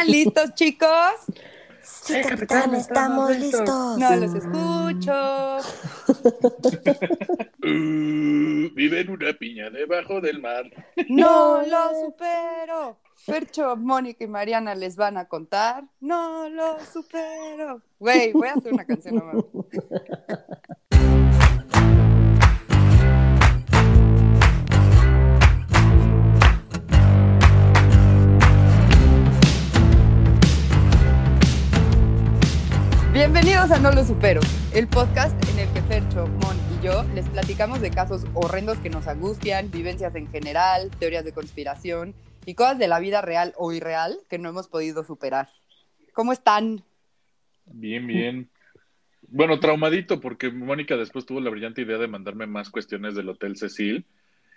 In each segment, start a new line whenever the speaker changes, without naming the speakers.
¿Están listos, chicos?
Sí, capitán, estamos listos.
No los escucho.
Uh, vive en una piña debajo del mar.
No lo supero. Fercho, Mónica y Mariana les van a contar. No lo supero. Güey, voy a hacer una canción nomás. Bienvenidos a No Lo Supero, el podcast en el que Fercho, Mon y yo les platicamos de casos horrendos que nos angustian, vivencias en general, teorías de conspiración y cosas de la vida real o irreal que no hemos podido superar. ¿Cómo están?
Bien, bien. Bueno, traumadito porque Mónica después tuvo la brillante idea de mandarme más cuestiones del Hotel Cecil.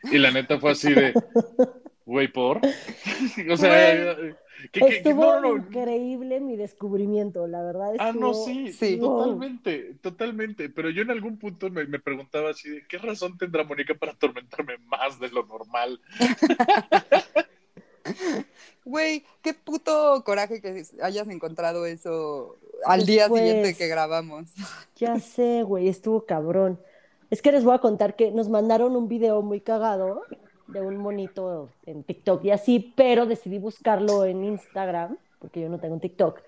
Y la neta fue así de, güey, por. o sea, que- que-
Estuvo
no, no, no.
increíble mi descubrimiento, la verdad.
Ah, no,
estuvo-
sí,
Sí.
totalmente, totalmente. Pero yo en algún punto me, me preguntaba así de, ¿qué razón tendrá Mónica para atormentarme más de lo normal?
Güey, qué puto coraje que hayas encontrado eso al día siguiente que grabamos.
Ya sé, güey, estuvo cabrón. Es que les voy a contar que nos mandaron un video muy cagado de un monito en TikTok y así, pero decidí buscarlo en Instagram, porque yo no tengo TikTok.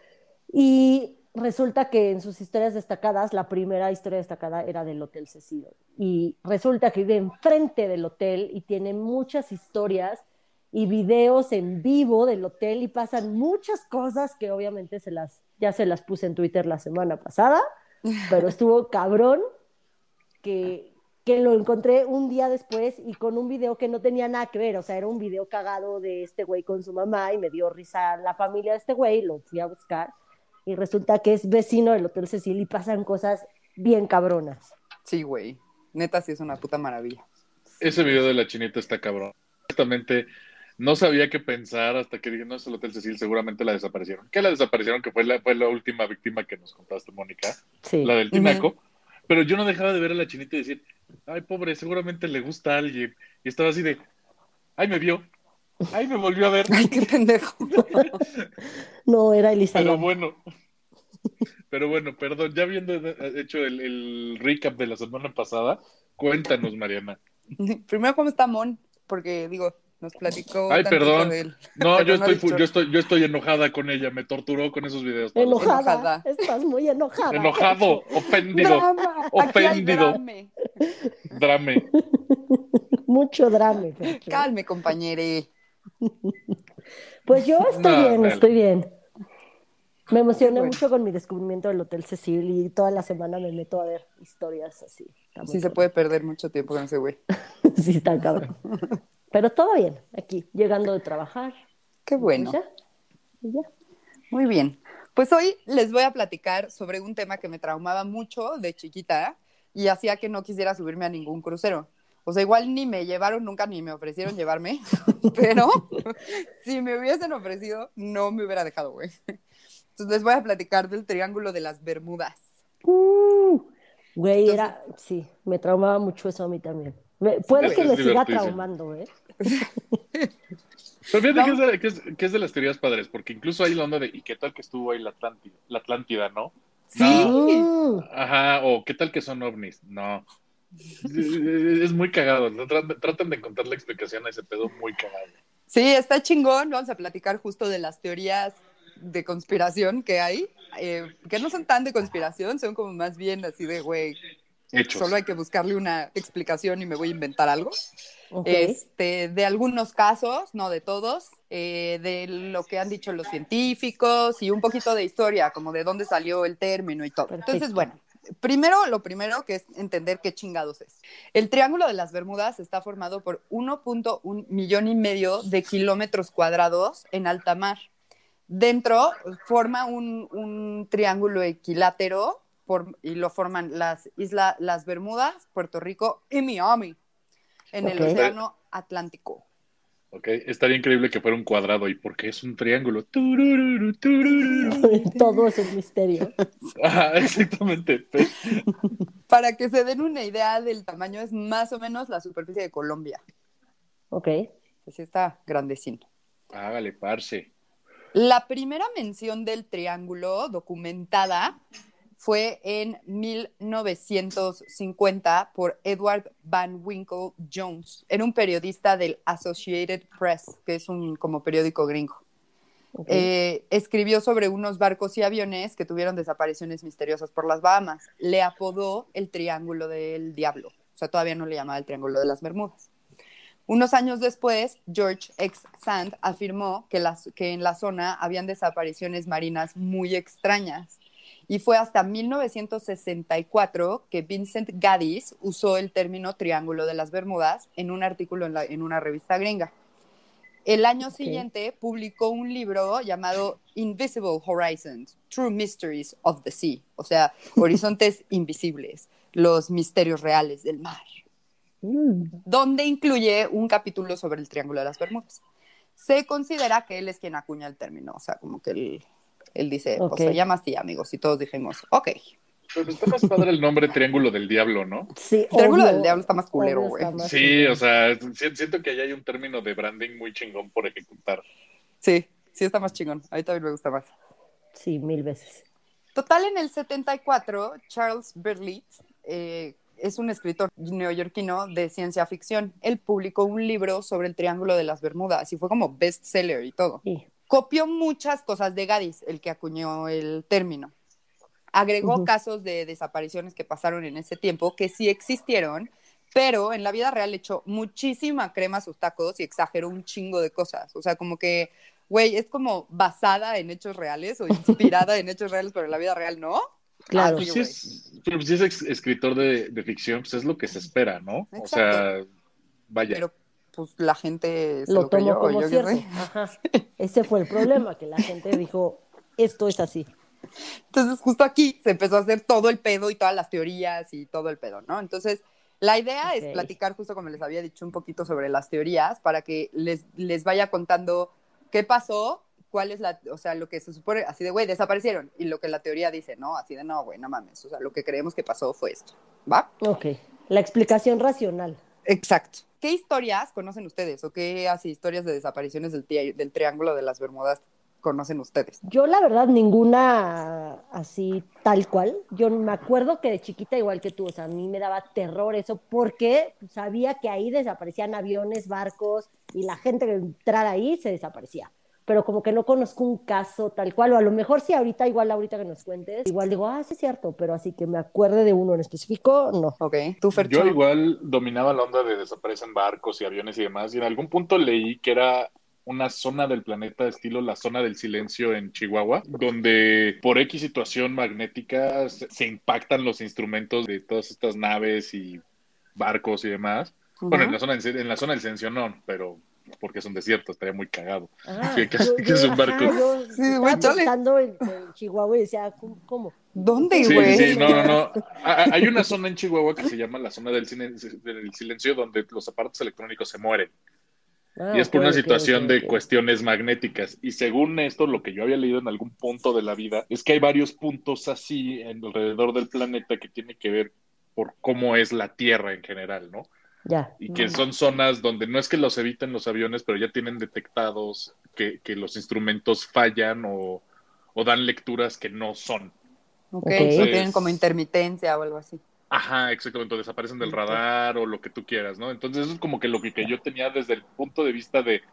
Y resulta que en sus historias destacadas, la primera historia destacada era del Hotel Cecil. Y resulta que vive enfrente del hotel y tiene muchas historias y videos en vivo del hotel y pasan muchas cosas que obviamente se las, ya se las puse en Twitter la semana pasada, pero estuvo cabrón que, que lo encontré un día después y con un video que no tenía nada que ver, o sea, era un video cagado de este güey con su mamá y me dio risa la familia de este güey, lo fui a buscar y resulta que es vecino del Hotel Cecil y pasan cosas bien cabronas.
Sí, güey. Neta, sí es una puta maravilla.
Ese video de la chinita está cabrón. Honestamente, no sabía qué pensar hasta que dije, no es el Hotel Cecil, seguramente la desaparecieron. ¿Qué la desaparecieron? Que fue la, fue la última víctima que nos contaste, Mónica,
Sí.
la del tinaco. Pero yo no dejaba de ver a la chinita y decir, ay, pobre, seguramente le gusta a alguien. Y estaba así de, ay, me vio, ay, me volvió a ver.
Ay, qué pendejo.
No, era Elisa.
Pero bueno, pero bueno, perdón, ya habiendo hecho el, el recap de la semana pasada, cuéntanos, Mariana.
Primero, ¿cómo está Mon? Porque, digo, nos platicó
Ay, perdón.
de él.
No, yo
no
estoy, yo estoy, yo estoy enojada con ella, me torturó con esos videos.
Enojada.
Enojada.
Estás muy enojada.
Enojado, ofendido,
¡Drama! Aquí hay
ofendido.
drame.
drame.
Mucho drama. Fercho.
Calme, compañere.
Pues yo estoy
No,
bien,
dale.
estoy bien. Me emocioné
bueno.
mucho con mi descubrimiento del Hotel Cecil y toda la semana me meto a ver historias así.
Sí se puede perder mucho tiempo con ese güey.
Sí, está cabrón. Pero todo bien, aquí, llegando de trabajar.
Qué bueno.
Pues ya, ya.
Muy bien. Pues hoy les voy a platicar sobre un tema que me traumaba mucho de chiquita y hacía que no quisiera subirme a ningún crucero. O sea, igual ni me llevaron nunca ni me ofrecieron llevarme, pero si me hubiesen ofrecido, no me hubiera dejado, güey. Entonces les voy a platicar del Triángulo de las Bermudas.
Uh, güey,
Entonces-
era, sí, me traumaba mucho eso a mí también. Puede que me siga traumando, ¿eh?
Pero fíjate
No.
que, es de, que, es, que es de las teorías padres, porque incluso hay la onda de, ¿y qué tal que estuvo ahí la Atlántida, la Atlántida no?
Sí,
Mm,
Ajá, o ¿qué tal que son ovnis? No. Es muy cagado. Tratan tratan de encontrar la explicación a ese pedo muy cagado.
sí, está chingón. Vamos a platicar justo de las teorías de conspiración que hay, eh, que no son tan de conspiración, son como más bien así de, güey,
Hechos.
Solo hay que buscarle una explicación y me voy a inventar algo.
ok.
Este, de algunos casos, no de todos, eh, de lo que han dicho los científicos y un poquito de historia, como de dónde salió el término y todo.
Perfecto.
Entonces, bueno, primero, lo primero que es entender qué chingados es. El Triángulo de las Bermudas está formado por 1.1 millón y medio de kilómetros cuadrados en alta mar. Dentro forma un, un triángulo equilátero por- y lo forman las islas, las Bermudas, Puerto Rico y Miami, en el. Océano Atlántico.
¿ok? Estaría increíble que fuera un cuadrado. ¿Y por qué es un triángulo? Turururu, turururu.
Todo es un misterio.
Exactamente.
Para que se den una idea del tamaño, es más o menos la superficie de Colombia.
Ok.
Así está grandecino.
Hágale, parce.
La primera mención del triángulo documentada fue en 1950 por Edward Van Winkle Jones. Era un periodista del Associated Press, que es un como periódico gringo. Eh, escribió sobre unos barcos y aviones que tuvieron desapariciones misteriosas por las Bahamas. Le apodó el Triángulo del Diablo. O sea, todavía no le llamaba el Triángulo de las Bermudas. Unos años después, George X. Sand afirmó que, las, que en la zona habían desapariciones marinas muy extrañas. Y fue hasta 1964 que Vincent Gaddis usó el término Triángulo de las Bermudas en un artículo en, la- en una revista gringa. El año siguiente publicó un libro llamado Invisible Horizons, True Mysteries of the Sea, o sea, horizontes invisibles, los misterios reales del mar,
Mm,
donde incluye un capítulo sobre el Triángulo de las Bermudas. Se considera que él es quien acuña el término, o sea, como que él, él dice,
Ok.
o sea, llama así, amigos, y todos dijimos, ok.
Pero está más padre el nombre Triángulo del Diablo, ¿no?
Sí,
Triángulo
obvio,
del Diablo está más culero, güey.
Sí,
culero.
o sea, si- siento que allá hay un término de branding muy chingón por ejecutar.
Sí, sí está más chingón. A mí también me gusta más.
Sí, mil veces.
Total, en el 74, Charles Berlitz eh, es un escritor neoyorquino de ciencia ficción. Él publicó un libro sobre el Triángulo de las Bermudas y fue como bestseller y todo.
Sí.
Copió muchas cosas de Gaddis, el que acuñó el término. Agregó casos de desapariciones que pasaron en ese tiempo, que sí existieron, pero en la vida real echó muchísima crema a sus tacos y exageró un chingo de cosas. O sea, como que, güey, es como basada en hechos reales o inspirada en hechos reales, pero en la vida real no.
Claro.
Ah,
Pues
sí,
es, pero si es ex- escritor de, de ficción, pues es lo que se espera, ¿no? O sea, vaya.
Pero pues la gente se
lo
lo,
tomó
creyó,
como
yo
cierto. Ajá. Ese fue el problema, que la gente dijo, esto es así.
Entonces, justo aquí se empezó a hacer todo el pedo y todas las teorías y todo el pedo, ¿no? Entonces, la idea es platicar, justo como les había dicho, un poquito sobre las teorías para que les, les vaya contando qué pasó, cuál es la, o sea, lo que se supone, así de, güey, desaparecieron, y lo que la teoría dice, ¿no? Así de, no, güey, no mames, o sea, lo que creemos que pasó fue esto, ¿va?
Ok. La explicación racional.
Exacto. ¿Qué historias conocen ustedes o qué así historias de desapariciones del, del Triángulo de las Bermudas conocen ustedes?
Yo, la verdad, ninguna así tal cual. Yo me acuerdo que de chiquita, igual que tú, o sea, a mí me daba terror eso porque sabía que ahí desaparecían aviones, barcos y la gente que entrara ahí se desaparecía. Pero como que no conozco un caso tal cual, o a lo mejor sí ahorita, igual ahorita que nos cuentes, igual digo, ah, sí es cierto, pero así que me acuerde de uno en específico, no.
Ok, tú, Fercho.
Yo igual dominaba la onda de desaparecen barcos y aviones y demás, y en algún punto leí que era una zona del planeta estilo la zona del silencio en Chihuahua, donde por X situación magnética se, impactan los instrumentos de todas estas naves y barcos y demás. Bueno, en la, zona en la zona del silencio no, pero porque es un desierto, estaría muy cagado.
Ah,
que-
yo-
que
yo-
es un
ajá,
barco.
yo
Sí,
estaba
güey, chale.
pensando en, en Chihuahua y decía, ¿cómo? cómo?
¿Dónde,
Sí,
güey?
sí, no, no, no. Hay una zona en Chihuahua que se llama la zona del, cine- del silencio donde los aparatos electrónicos se mueren.
Ah,
Y es por una situación de cuestiones magnéticas. Y según esto, lo que yo había leído en algún punto de la vida, es que hay varios puntos así en alrededor del planeta que tiene que ver por cómo es la Tierra en general, ¿no?
Ya.
Y que son zonas donde no es que los eviten los aviones, pero ya tienen detectados que, que los instrumentos fallan o, o dan lecturas que no son.
Ok,
Entonces-
tienen como intermitencia o algo así.
Ajá, exactamente, desaparecen del radar o lo que tú quieras, ¿no? Entonces eso es como que lo que, que yo tenía desde el punto de vista de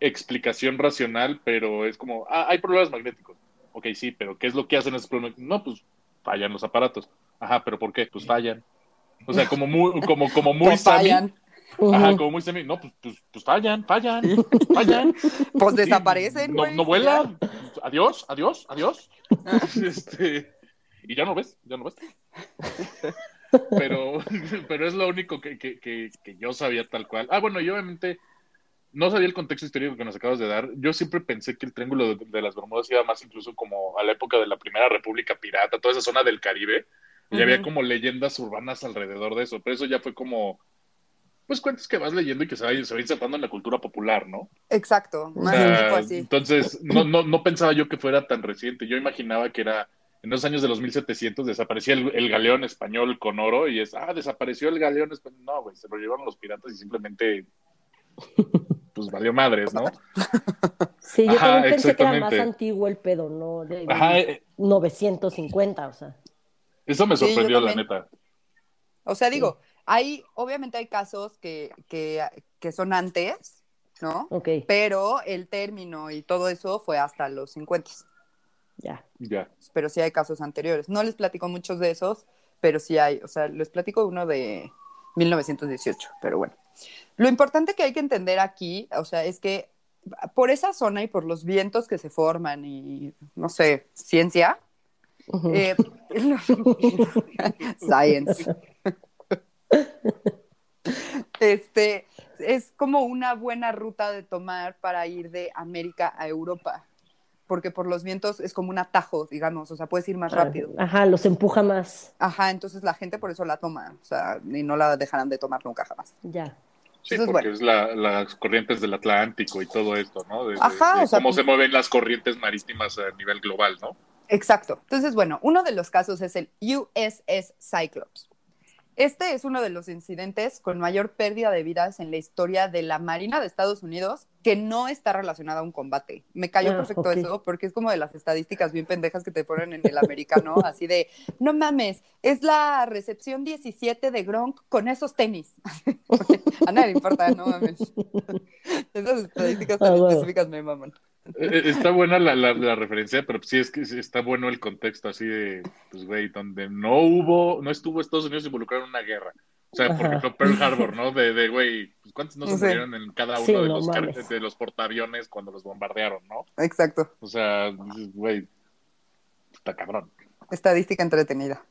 explicación racional, pero es como, ah, hay problemas magnéticos. Ok, sí, pero ¿qué es lo que hacen esos problemas? No, pues fallan los aparatos. Ajá, pero ¿por qué? Pues fallan. O sea, como muy, como, como muy
Pues
sami.
fallan,
Ajá, como muy sami. No, pues, pues, pues fallan, fallan, fallan.
pues desaparecen,
No,
güey.
no vuelan. Adiós, adiós, adiós. Este, y ya no ves, ya no ves. Pero, pero es lo único que, que, que, que yo sabía tal cual. Ah, bueno, y obviamente no sabía el contexto histórico que nos acabas de dar. Yo siempre pensé que el Triángulo de, de las Bermudas iba más incluso como a la época de la Primera República Pirata, toda esa zona del Caribe. Y había como leyendas urbanas alrededor de eso. Pero eso ya fue como, pues cuentas que vas leyendo y que se va, se va insertando en la cultura popular, ¿no?
Exacto,
O
más
sea,
tipo así.
Entonces, no, no, no pensaba yo que fuera tan reciente. Yo imaginaba que era en los años de los 1700 desaparecía el, el galeón español con oro y es, ah, desapareció el galeón español. No, güey, se lo llevaron los piratas y simplemente, pues valió madres, ¿no?
Sí, yo
Ajá,
también pensé que era más antiguo el pedo, no de
Ajá, eh,
950, o sea.
Eso me
Sí,
sorprendió, la
también.
neta.
O sea, digo, hay, obviamente hay casos que, que, que son antes, ¿no?
Ok,
Pero el término y todo eso fue hasta los 50.
ya.
Ya.
Pero sí hay casos anteriores. No les platico muchos de esos, pero sí hay. O sea, les platico uno de 1918, pero bueno. Lo importante que hay que entender aquí, o sea, es que por esa zona y por los vientos que se forman y, no sé, ciencia, Eh, science. Este es como una buena ruta de tomar para ir de América a Europa, porque por los vientos es como un atajo, digamos, o sea, puedes ir más rápido.
Ajá, los empuja más.
Ajá, entonces la gente por eso la toma, o sea, y no la dejarán de tomar nunca jamás.
Ya.
Sí,
Entonces,
porque
bueno.
es la- las corrientes del Atlántico y todo esto, ¿no? De, de-
Ajá,
de
o sea,
cómo
pues-
se mueven las corrientes marítimas a nivel global, ¿no?
Exacto. Entonces, bueno, uno de los casos es el USS Cyclops. Este es uno de los incidentes con mayor pérdida de vidas en la historia de la Marina de Estados Unidos que no está relacionada a un combate. Me cayó
Ah,
perfecto eso porque es como de las estadísticas bien pendejas que te ponen en el americano, así de, no mames, es la recepción 17 de Gronk con esos tenis. a nadie le importa, no mames. Esas estadísticas tan
Ah, bueno.
específicas me maman.
Eh, Está buena la, la- la referencia, pero sí es que está bueno el contexto así de, pues, güey, donde no hubo, no estuvo Estados Unidos involucrado en una guerra. O sea, por ejemplo, Pearl Harbor, ¿no? De, de güey, pues, ¿cuántos no se murieron en cada uno
Sí,
de,
no
los,
mames.
de los portaaviones cuando los bombardearon, ¿no?
Exacto.
O sea, güey, está cabrón.
Estadística entretenida.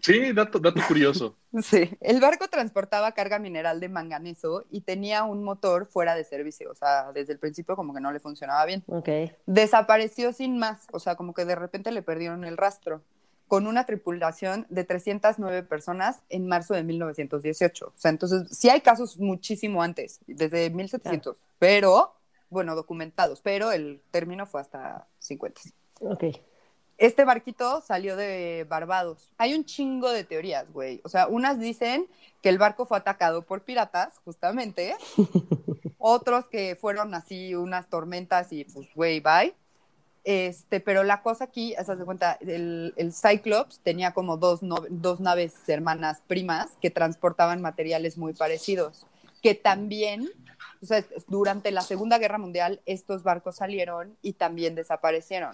Sí, dato, dato curioso.
Sí, el barco transportaba carga mineral de manganeso y tenía un motor fuera de servicio, o sea, desde el principio como que no le funcionaba bien.
Ok.
Desapareció sin más, o sea, como que de repente le perdieron el rastro, con una tripulación de 309 personas en marzo de 1918. O sea, entonces sí hay casos muchísimo antes, desde 1700, pero, bueno, documentados, pero el término fue hasta 50.
Ok.
Este barquito salió de Barbados. Hay un chingo de teorías, güey. O sea, unas dicen que el barco fue atacado por piratas, justamente. Otros que fueron así unas tormentas y pues, güey, bye. Este, pero la cosa aquí, haz de cuenta, el, el Cyclops tenía como dos, no- dos naves hermanas primas que transportaban materiales muy parecidos, que también, o sea, durante la Segunda Guerra Mundial, estos barcos salieron y también desaparecieron.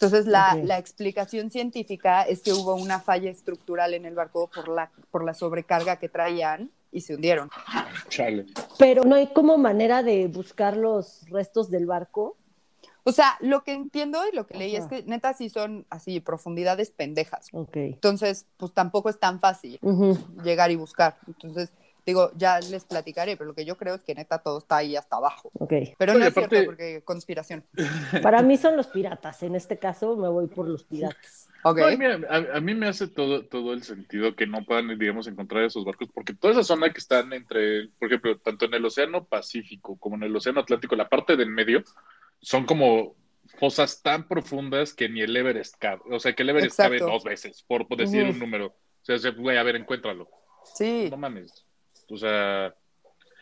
Entonces, la, la explicación científica es que hubo una falla estructural en el barco por la, por la sobrecarga que traían y se hundieron.
Chale.
Pero no hay como manera de buscar los restos del barco.
O sea, lo que entiendo y lo que leí es que neta sí son así profundidades pendejas.
Ok.
Entonces, pues tampoco es tan fácil llegar y buscar. Entonces, digo, ya les platicaré, pero lo que yo creo es que neta todo está ahí hasta abajo.
Ok.
Pero
No,
es cierto porque conspiración.
Para mí son los piratas. En este caso me voy por los piratas.
Ok.
No, mira, a, a mí me hace todo, todo el sentido que no puedan, digamos, encontrar esos barcos, porque toda esa zona que están entre, por ejemplo, tanto en el Océano Pacífico como en el Océano Atlántico, la parte del medio, son como fosas tan profundas que ni el Everest cabe. O sea, que el Everest
Exacto.
cabe dos veces, por, por decir un número. O sea, o sea, güey, a ver, encuéntralo.
Sí.
No mames. O sea,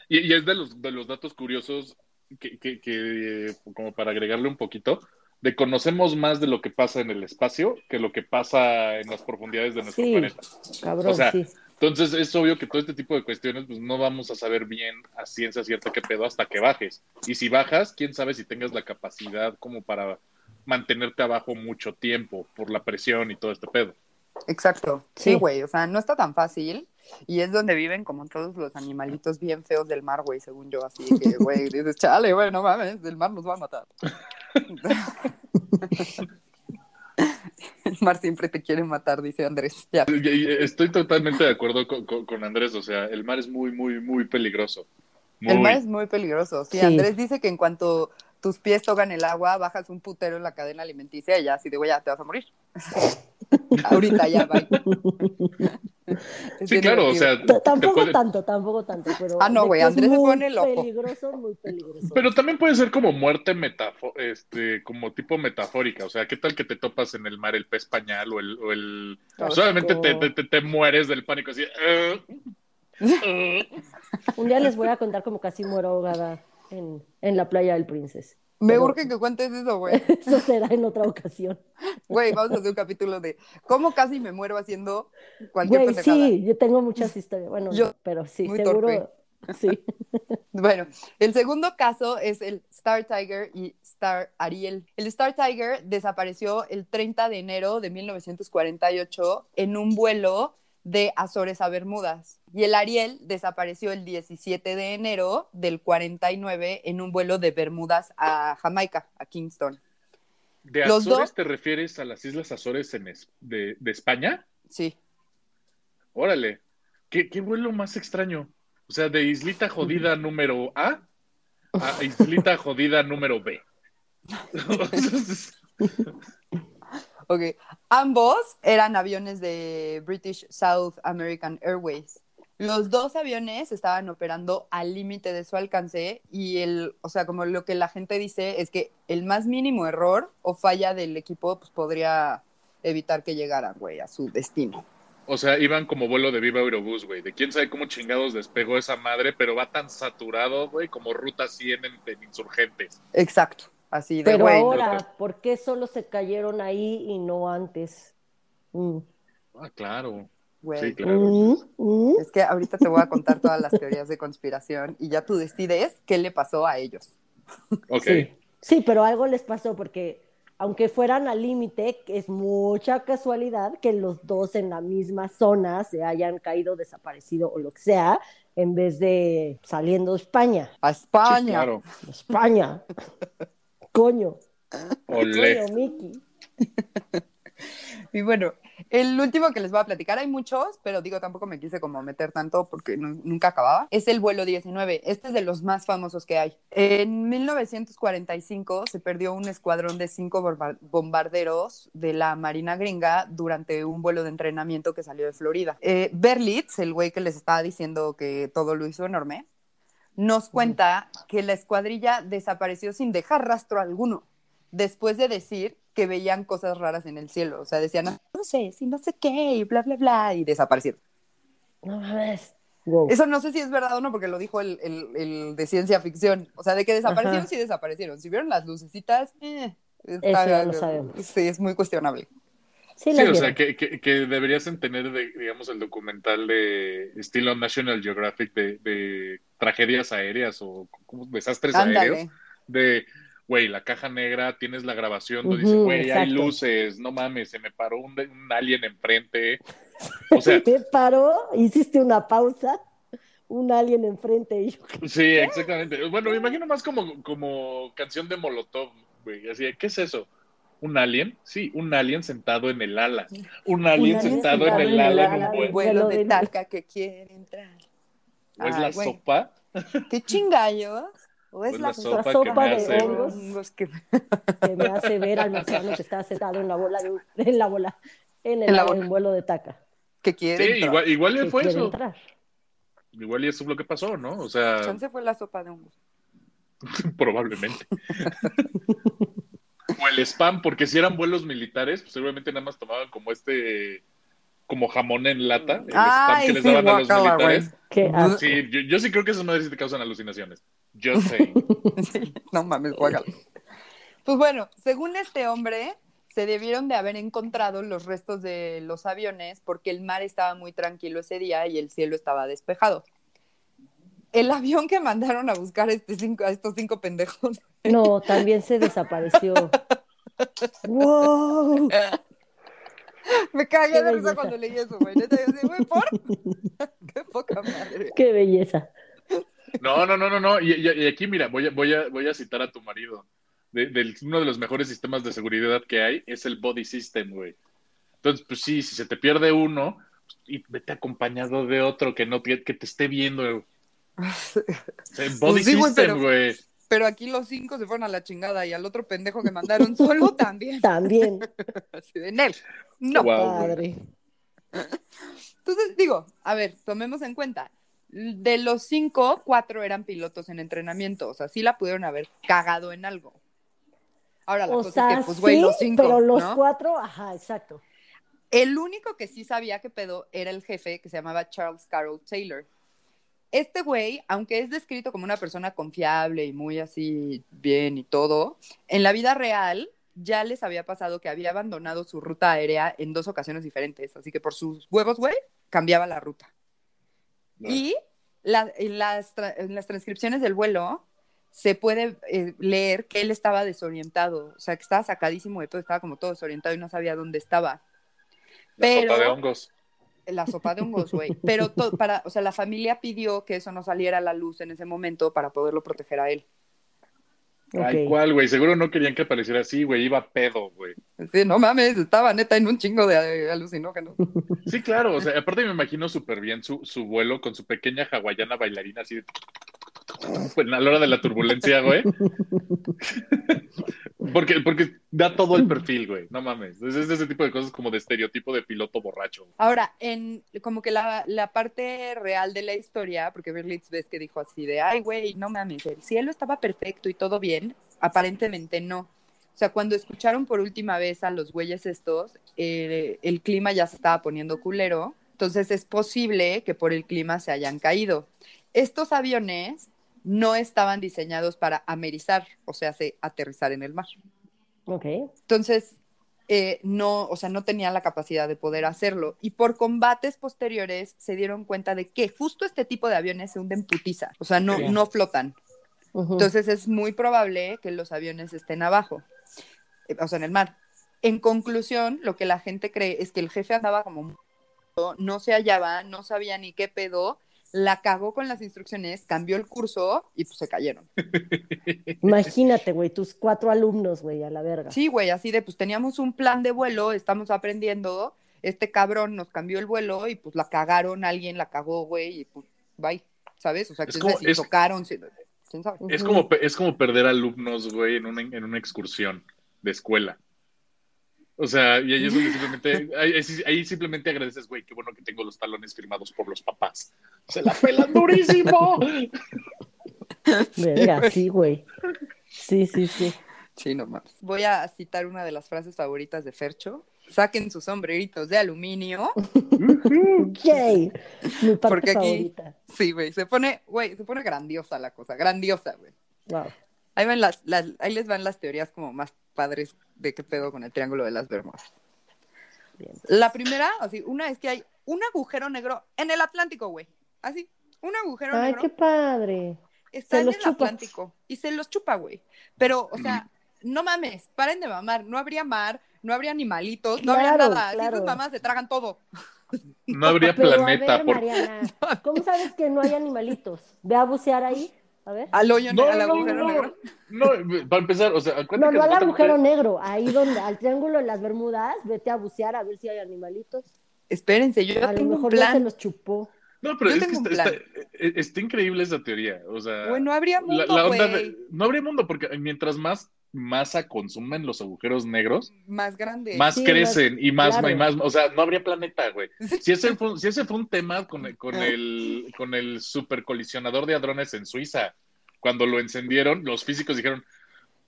y, y es de los, de los datos curiosos que, que, que, eh, como para agregarle un poquito, de conocemos más de lo que pasa en el espacio que lo que pasa en las profundidades de nuestro
Sí.
planeta.
Cabrón,
O sea,
sí.
Entonces es obvio que todo este tipo de cuestiones pues no vamos a saber bien a ciencia cierta qué pedo hasta que bajes. Y si bajas, quién sabe si tengas la capacidad como para mantenerte abajo mucho tiempo por la presión y todo este pedo.
Exacto. Sí,
Sí.
güey. O sea, no está tan fácil. Y es donde viven como todos los animalitos bien feos del mar, güey, según yo. Así que, güey, dices, chale, güey, no mames, el mar nos va a matar. el mar siempre te quiere matar, dice Andrés. Ya.
Estoy totalmente de acuerdo con, con- con Andrés, o sea, el mar es muy, muy, muy peligroso. Muy.
El mar es muy peligroso. Sí,
Sí.
Andrés dice que en cuanto tus pies tocan el agua, bajas un putero en la cadena alimenticia y ya así de, güey, ya te vas a morir. Ahorita ya, bye.
Sí, claro, o sea,
Tampoco
puede-
tanto, tampoco tanto, pero
Ah, no, güey, Andrés se
muy
pone loco.
peligroso, muy peligroso.
Pero también puede ser como muerte metafo este, como tipo metafórica. O sea, ¿qué tal que te topas en el mar el pez pañal o el, o el... Solamente te, te, te- te mueres del pánico así.
Un día les voy a contar como casi muero ahogada en, en la playa del Princess.
Me
Pero-
urge que cuentes eso, güey.
Eso será en otra ocasión.
Güey, vamos a hacer un capítulo de cómo casi me muero haciendo cualquier
Güey, sí, yo tengo muchas historias. Bueno,
Yo-
pero sí,
muy
seguro.
torpe.
Sí.
Bueno, el segundo caso es el Star Tiger y Star Ariel. El Star Tiger desapareció el 30 de enero de 1948 en un vuelo de Azores a Bermudas. Y el Ariel desapareció el 17 de enero del 49 en un vuelo de Bermudas a Jamaica, a Kingston.
¿De
Los
Azores
dos-
te refieres a las Islas Azores en es- de, de España?
Sí.
Órale. ¿Qué, qué vuelo más extraño? O sea, de Islita Jodida número A a Islita Jodida número B.
Ok. Ambos eran aviones de British South American Airways. Los dos aviones estaban operando al límite de su alcance y el, o sea, como lo que la gente dice es que el más mínimo error o falla del equipo pues podría evitar que llegaran, güey, a su destino.
O sea, iban como vuelo de Viva Aerobús, güey. De quién sabe cómo chingados despegó esa madre, pero va tan saturado, güey, como Ruta 100 en, en Insurgentes.
Exacto. Así de
Pero ahora, ¿por qué solo se cayeron ahí y no antes? Mm.
Ah, claro.
güey.
Sí, claro.
Mm, mm.
Es que ahorita te voy a contar todas las teorías de conspiración y ya tú decides qué le pasó a ellos.
Ok.
Sí. Sí, pero algo les pasó porque aunque fueran al límite, es mucha casualidad que los dos en la misma zona se hayan caído desaparecido o lo que sea, en vez de saliendo de España.
A
Sí,
España.
claro.
España. Coño.
Olé.
Coño, Miki.
Y bueno, el último que les voy a platicar, hay muchos, pero digo, tampoco me quise como meter tanto porque nu- nunca acababa, es el vuelo 19. Este es de los más famosos que hay. En 1945 se perdió un escuadrón de cinco bomba- bombarderos de la Marina gringa durante un vuelo de entrenamiento que salió de Florida. Eh, Berlitz, el güey que les estaba diciendo que todo lo hizo enorme, nos cuenta que la escuadrilla desapareció sin dejar rastro alguno, después de decir que veían cosas raras en el cielo. O sea, decían, no sé, si no sé qué, y bla, bla, bla, y desaparecieron.
No mames. Wow.
Eso no sé si es verdad o no, porque lo dijo el, el- el de ciencia ficción. O sea, de que desaparecieron,
Ajá.
sí desaparecieron. Si vieron las lucecitas, eh,
Eso ya lo sabemos.
Sí, es muy cuestionable.
Sí,
Sí, o sea, que, que, que deberías entender, de, digamos, el documental de estilo National Geographic de, de tragedias aéreas o como desastres aéreos. De, güey, la caja negra, tienes la grabación donde
Ujú,
dice, güey, hay luces, no mames, se me paró un, un alien enfrente. O sea,
Me paró, hiciste una pausa, un alien enfrente y yo,
sí, exactamente. Bueno, me imagino más como, como canción de Molotov, güey. Así, ¿qué es eso? ¿Un alien? Sí, un alien sentado en el ala. Un alien,
alien
sentado, en el ala en un vuelo.
vuelo de- talca que quiere entrar.
¿O es la
güey.
sopa?
¿Qué chingallos? ¿O es
Pues
la,
la
sopa,
de
hace...
hongos.
hongos que-
que me hace ver al marciano que está sentado en la bola de, en la bola, en el,
En la
en
bola.
el vuelo de taca.
que quiere
Sí, igual, igual fue eso.
entrar.
Igual y eso es lo que pasó, ¿no? O sea,
Chance fue la sopa de hongos.
probablemente. o el spam, porque si eran vuelos militares, pues seguramente nada más tomaban como este, como jamón en lata, el spam
Ay,
que les
sí,
daban a los militares.
Qué.
Sí, yo, yo sí creo que esas madres te causan alucinaciones. Just saying.
Sí, no mames, guácala. Pues bueno, según este hombre, se debieron de haber encontrado los restos de los aviones porque el mar estaba muy tranquilo ese día y el cielo estaba despejado. El avión que mandaron a buscar este cinco- a estos cinco pendejos
No, también se desapareció. ¡Wow!
Me cagué
Qué
de risa cuando leí eso, güey. Neta, yo así, güey, ¿por? Qué poca madre.
¡Qué belleza!
No, no, no, no, no. Y, y- y aquí, mira, voy a, voy a, voy a citar a tu marido. De- uno de los mejores sistemas de seguridad que hay es el body system, güey. Entonces, pues sí, si se te pierde uno, pues, y vete acompañado de otro que no te, que te esté viendo. El body
Pues sí,
system, güey.
Pero aquí los cinco se fueron a la chingada y al otro pendejo que mandaron solo también.
También.
Así de Nel. No.
Guau, güey.
Padre.
Entonces, digo, a ver, tomemos en cuenta. De los cinco, cuatro eran pilotos en entrenamiento. O sea, sí la pudieron haber cagado en algo. Ahora, la
O
cosa
sea,
es que, pues, güey,
sí,
los cinco.
pero los
¿no?
cuatro, ajá, exacto.
El único que sí sabía qué pedo era el jefe que se llamaba Charles Carroll Taylor. Este güey, aunque es descrito como una persona confiable y muy así bien y todo, en la vida real ya les había pasado que había abandonado su ruta aérea en dos ocasiones diferentes. Así que por sus huevos, güey, cambiaba la ruta. Y la- en, las tra- en las transcripciones del vuelo se puede eh, leer que él estaba desorientado, o sea, que estaba sacadísimo de todo, estaba como todo desorientado y no sabía dónde estaba.
La
Pero
sopa de hongos.
La sopa de hongos, güey. Pero para, o sea, la familia pidió que eso no saliera a la luz en ese momento para poderlo proteger a él.
¿cuál, güey? Seguro no querían que apareciera así, güey. Iba pedo, güey.
Sí, no mames, estaba neta en un chingo de alucinógenos.
Sí, claro. O sea, aparte me imagino súper bien su, su vuelo con su pequeña hawaiana bailarina así de... Pues, a la hora de la turbulencia, güey. Porque, porque da todo el perfil, güey. No mames. Es, es ese tipo de cosas como de estereotipo de piloto borracho.
Ahora, en como que la, la parte real de la historia, porque Berlitz ves que dijo así de, ay, güey, no mames, el cielo estaba perfecto y todo bien, aparentemente no. O sea, cuando escucharon por última vez a los güeyes estos, eh, el clima ya se estaba poniendo culero, entonces es posible que por el clima se hayan caído. Estos aviones no estaban diseñados para amerizar, o sea, se aterrizar en el mar.
Ok.
Entonces, eh, no, o sea, no tenían la capacidad de poder hacerlo. Y por combates posteriores se dieron cuenta de que justo este tipo de aviones se hunden putiza, o sea, no, no flotan.
Ujú.
Entonces es muy probable que los aviones estén abajo, eh, o sea, en el mar. En conclusión, lo que la gente cree es que el jefe andaba como no se hallaba, no sabía ni qué pedo, la cagó con las instrucciones, cambió el curso y pues se cayeron.
Imagínate, güey, tus cuatro alumnos, güey, a la verga.
Sí, güey, así de, pues teníamos un plan de vuelo, estamos aprendiendo, este cabrón nos cambió el vuelo y pues la cagaron, alguien la cagó, güey, y pues, bye, ¿sabes? O sea,
Es
quién
como-
sabe si
es-
sabe.
Es como, es como perder alumnos, güey, en una, en una excursión de escuela. O sea, y ahí es donde simplemente, ahí, simplemente agradeces, güey, qué bueno que tengo los talones firmados por los papás. Se la pelan durísimo.
Verga, sí, güey. Sí, sí, sí.
Sí, no mames. Voy a citar una de las frases favoritas de Fercho. Saquen sus sombreritos de aluminio.
Yay. Mi parte
Porque aquí-
favorita.
Sí, güey, se pone, güey, se pone grandiosa la cosa, grandiosa, güey.
Wow.
Ahí, van las, las- ahí les van las teorías como más padres de qué pedo con el Triángulo de las Bermudas.
Bien.
La primera, así, una es que hay un agujero negro en el Atlántico, güey. Así, un agujero
Ay,
negro
qué padre.
está
se
en
los
el
chupa.
Atlántico y se los chupa, güey. Pero, o sea, no mames, paren de mamar. No habría mar, no habría animalitos, no habría nada. Así
claro.
esas mamás se tragan todo.
No habría
Pero
planeta.
a ver,
por-
Mariana, ¿cómo sabes que no hay animalitos? Ve a bucear ahí. A ver.
Al hoyo,
No,
al agujero
no,
negro.
no, para empezar, o sea, acuérdate
No, no al agujero negro, ahí donde, al triángulo de las Bermudas, vete a bucear a ver si hay animalitos.
Espérense, yo
a lo
tengo un
mejor ya se
plan.
los chupó.
No, pero
Yo
es que está,
plan.
está- eh, está increíble esa teoría. O sea,
Güey, no habría mundo,
la onda
güey.
de- no habría mundo porque mientras más masa consumen los agujeros negros,
Más grande.
más
Sí,
crecen y más,
claro.
y más, o sea, no habría planeta, güey. Si ese fue, si ese fue un tema con el, con
Ah.
el, con el supercolisionador de hadrones en Suiza, cuando lo encendieron, los físicos dijeron,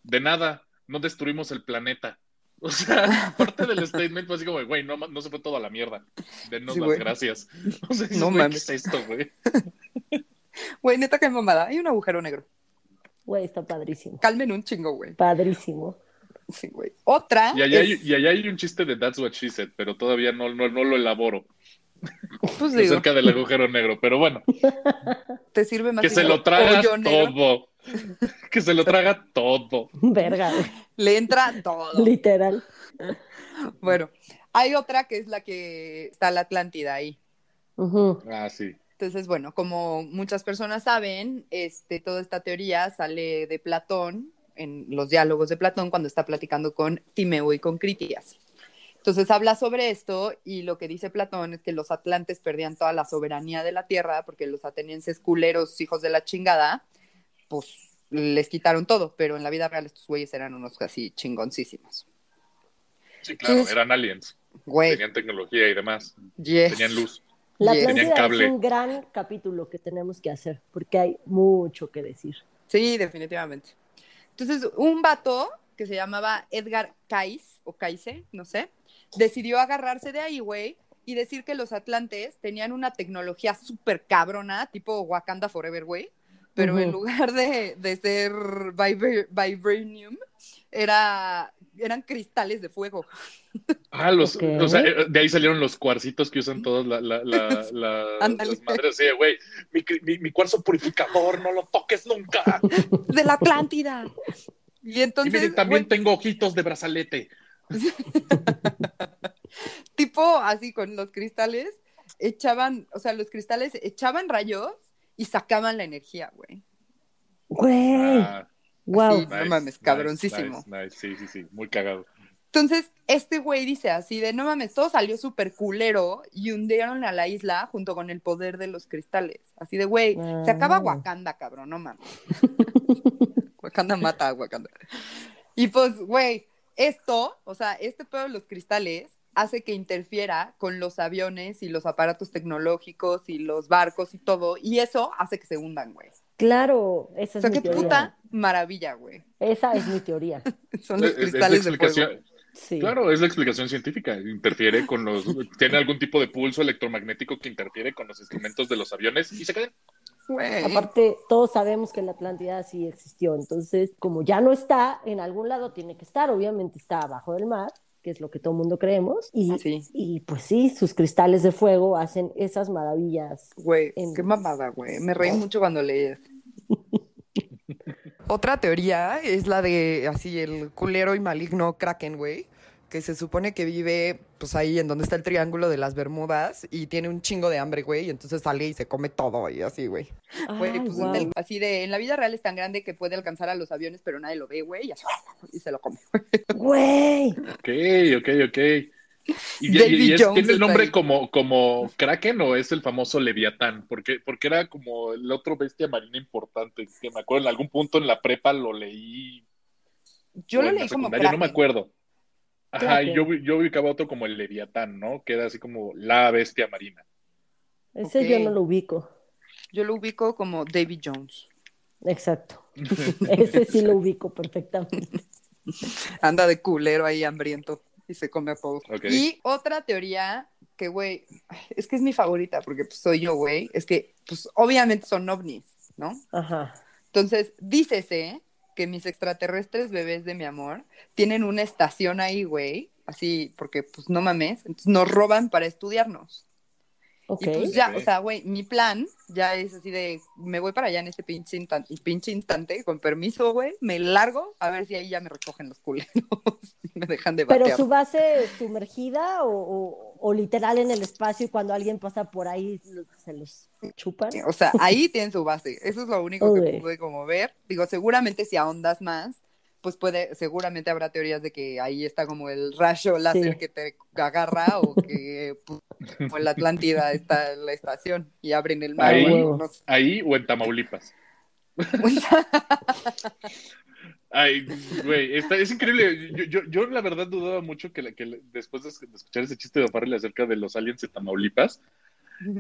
de nada, no destruimos el planeta. O sea, parte del statement fue así como, güey, no, no se fue todo a la mierda. Denos
Sí,
las
güey.
gracias. O sea,
No
no ¿qué
mames.
es esto, güey?
Güey, neta que mamada. Hay un agujero negro.
Güey, está padrísimo.
Calmen un chingo, güey.
Padrísimo.
Sí, güey. Otra.
Y allá,
es-
hay, y allá hay un chiste de That's What She Said, pero todavía no, no, no lo elaboro
pues digo,
acerca del agujero negro. Pero bueno,
te sirve más
que se lo traga todo. Que se lo traga todo.
Verga, güey.
Le entra todo.
Literal.
Bueno, hay otra que es la que está la Atlántida ahí.
Ujú.
Ah, sí.
Entonces, bueno, como muchas personas saben, este, toda esta teoría sale de Platón, en los diálogos de Platón, cuando está platicando con Timeo y con Critias. Entonces habla sobre esto y lo que dice Platón es que los atlantes perdían toda la soberanía de la tierra porque los atenienses culeros, hijos de la chingada, pues les quitaron todo, pero en la vida real estos güeyes eran unos así chingoncísimos.
Sí, claro,
Entonces-
eran aliens.
Güey,
Tenían tecnología y demás.
yes.
Tenían luz.
La. Atlántida es un gran capítulo que tenemos que hacer, porque hay mucho que decir.
Sí, definitivamente. Entonces, un vato que se llamaba Edgar Cayce, o Cayce, no sé, decidió agarrarse de ahí, güey, y decir que los atlantes tenían una tecnología súper cabrona, tipo Wakanda Forever, güey, pero en
Ujú.
lugar de, de ser vibra- vibranium, era, eran cristales de fuego.
Ah, los, o sea, eh, de ahí salieron los cuarcitos que usan todas la, la, la, las madres. Sí, güey, mi, mi, mi cuarzo purificador, no lo toques nunca.
de la Atlántida. Y
y
entonces,
miren, también tengo ojitos de brazalete.
tipo así con los cristales, echaban, o sea, los cristales echaban rayos y sacaban la energía, güey.
Güey,
Ah,
wow.
Sí. No mames, cabroncísimo.
nice, nice. Sí, sí, sí, muy cagado.
Entonces, este güey dice así de, no mames, todo salió súper culero y hundieron a la isla junto con el poder de los cristales. Así de, güey, se acaba. Wakanda, cabrón, no mames. Wakanda mata a Wakanda. Y pues, güey, esto, o sea, este pedo de los cristales hace que interfiera con los aviones y los aparatos tecnológicos y los barcos y todo, y eso hace que se hundan, güey.
Claro, esa
O
es
sea,
mi
qué
teoría.
puta maravilla, güey.
Esa es mi teoría.
Son los
Es- es la
cristales de fuego.
Sí.
Claro, es la explicación científica. Interfiere con los. Tiene algún tipo de pulso electromagnético que interfiere con los instrumentos de los aviones y se caen.
Aparte, todos sabemos que la Atlántida sí existió, entonces, como ya no está, en algún lado tiene que estar, obviamente está abajo del mar, que es lo que todo el mundo creemos, y,
Sí.
y pues sí, sus cristales de fuego hacen esas maravillas.
Güey,
en-
qué mamada, güey. Me reí mucho cuando leí eso. Otra teoría es la de así el culero y maligno Kraken, güey, que se supone que vive pues ahí en donde está el triángulo de las Bermudas y tiene un chingo de hambre, güey, y entonces sale y se come todo y así, güey. Güey, pues, el- así de en la vida real es tan grande que puede alcanzar a los aviones, pero nadie lo ve, güey, y, así, y se lo come.
Güey,
Ok, ok, ok. ¿Y, y-
David
y es-
Jones
tiene el nombre como, como Kraken o es el famoso Leviatán? Porque, porque era como el otro bestia marina importante, que me acuerdo en algún punto en la prepa lo leí.
Yo lo leí como
secundaria, No me
Kraken.
acuerdo. Ajá, y yo, yo ubicaba otro como el Leviatán, ¿no? Que era así como la bestia marina.
ese yo no lo ubico.
Yo lo ubico como David Jones.
Exacto. Ese sí lo ubico perfectamente.
Anda de culero ahí hambriento y se come a todos.
Ok.
Y otra teoría que, güey, es que es mi favorita porque pues, soy yo, güey, es que, pues, obviamente son ovnis, ¿no?
Ajá.
Entonces, dícese que mis extraterrestres bebés de mi amor tienen una estación ahí, güey, así, porque, pues, no mames, entonces nos roban para estudiarnos. Y pues ya, o sea, güey, mi plan ya es así de, me voy para allá en este pinche instante, pinche instante con permiso, güey, me largo a ver si ahí ya me recogen los culeros y me dejan de
Pero
batear.
su base sumergida o, o- o literal en el espacio y cuando alguien pasa por ahí se los chupan.
O sea, ahí tienen su base. Eso es lo único que pude como ver. Digo, seguramente si ahondas más, pues puede, seguramente habrá teorías de que ahí está como el rayo láser
Sí.
que te agarra o que pues, en la Atlántida está la estación y abren el mar.
Ahí.
no sé.
Ahí o en Tamaulipas. Ay, güey, está- es increíble. Yo, yo, yo la verdad dudaba mucho que, la- que después de escuchar ese chiste de O'Farrell acerca de los aliens de Tamaulipas,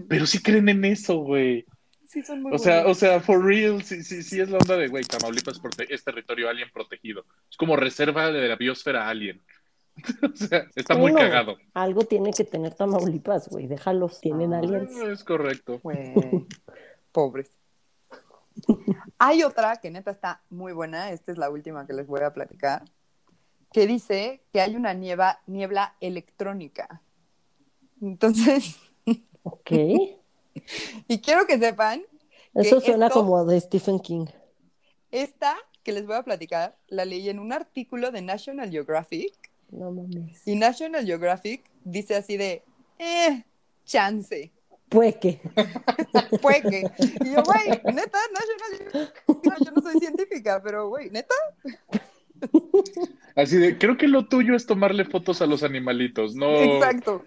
pero sí creen en eso, güey.
Sí, son muy
O sea, o sea, for real, sí, sí, sí es la onda de, güey, Tamaulipas prote- es territorio alien protegido. Es como reserva de la biosfera alien. o sea, está muy
Bueno,
cagado.
Algo tiene que tener Tamaulipas, güey. Déjalos, tienen
Ah.
aliens.
Es correcto.
Pobres. Hay otra que neta está muy buena, esta es la última que les voy a platicar, que dice que hay una nieva, niebla electrónica. Entonces,
Ok.
Y quiero que sepan,
Eso
Que
suena
esto-
como de Stephen King.
esta que les voy a platicar, la leí en un artículo de National Geographic,
No mames.
y National Geographic dice así de, eh, chance,
Puede que.
puede que. Y yo, güey, neta, National Geographic, yo no soy científica, pero güey, neta,
Así de, creo que lo tuyo es tomarle fotos a los animalitos, no,
exacto.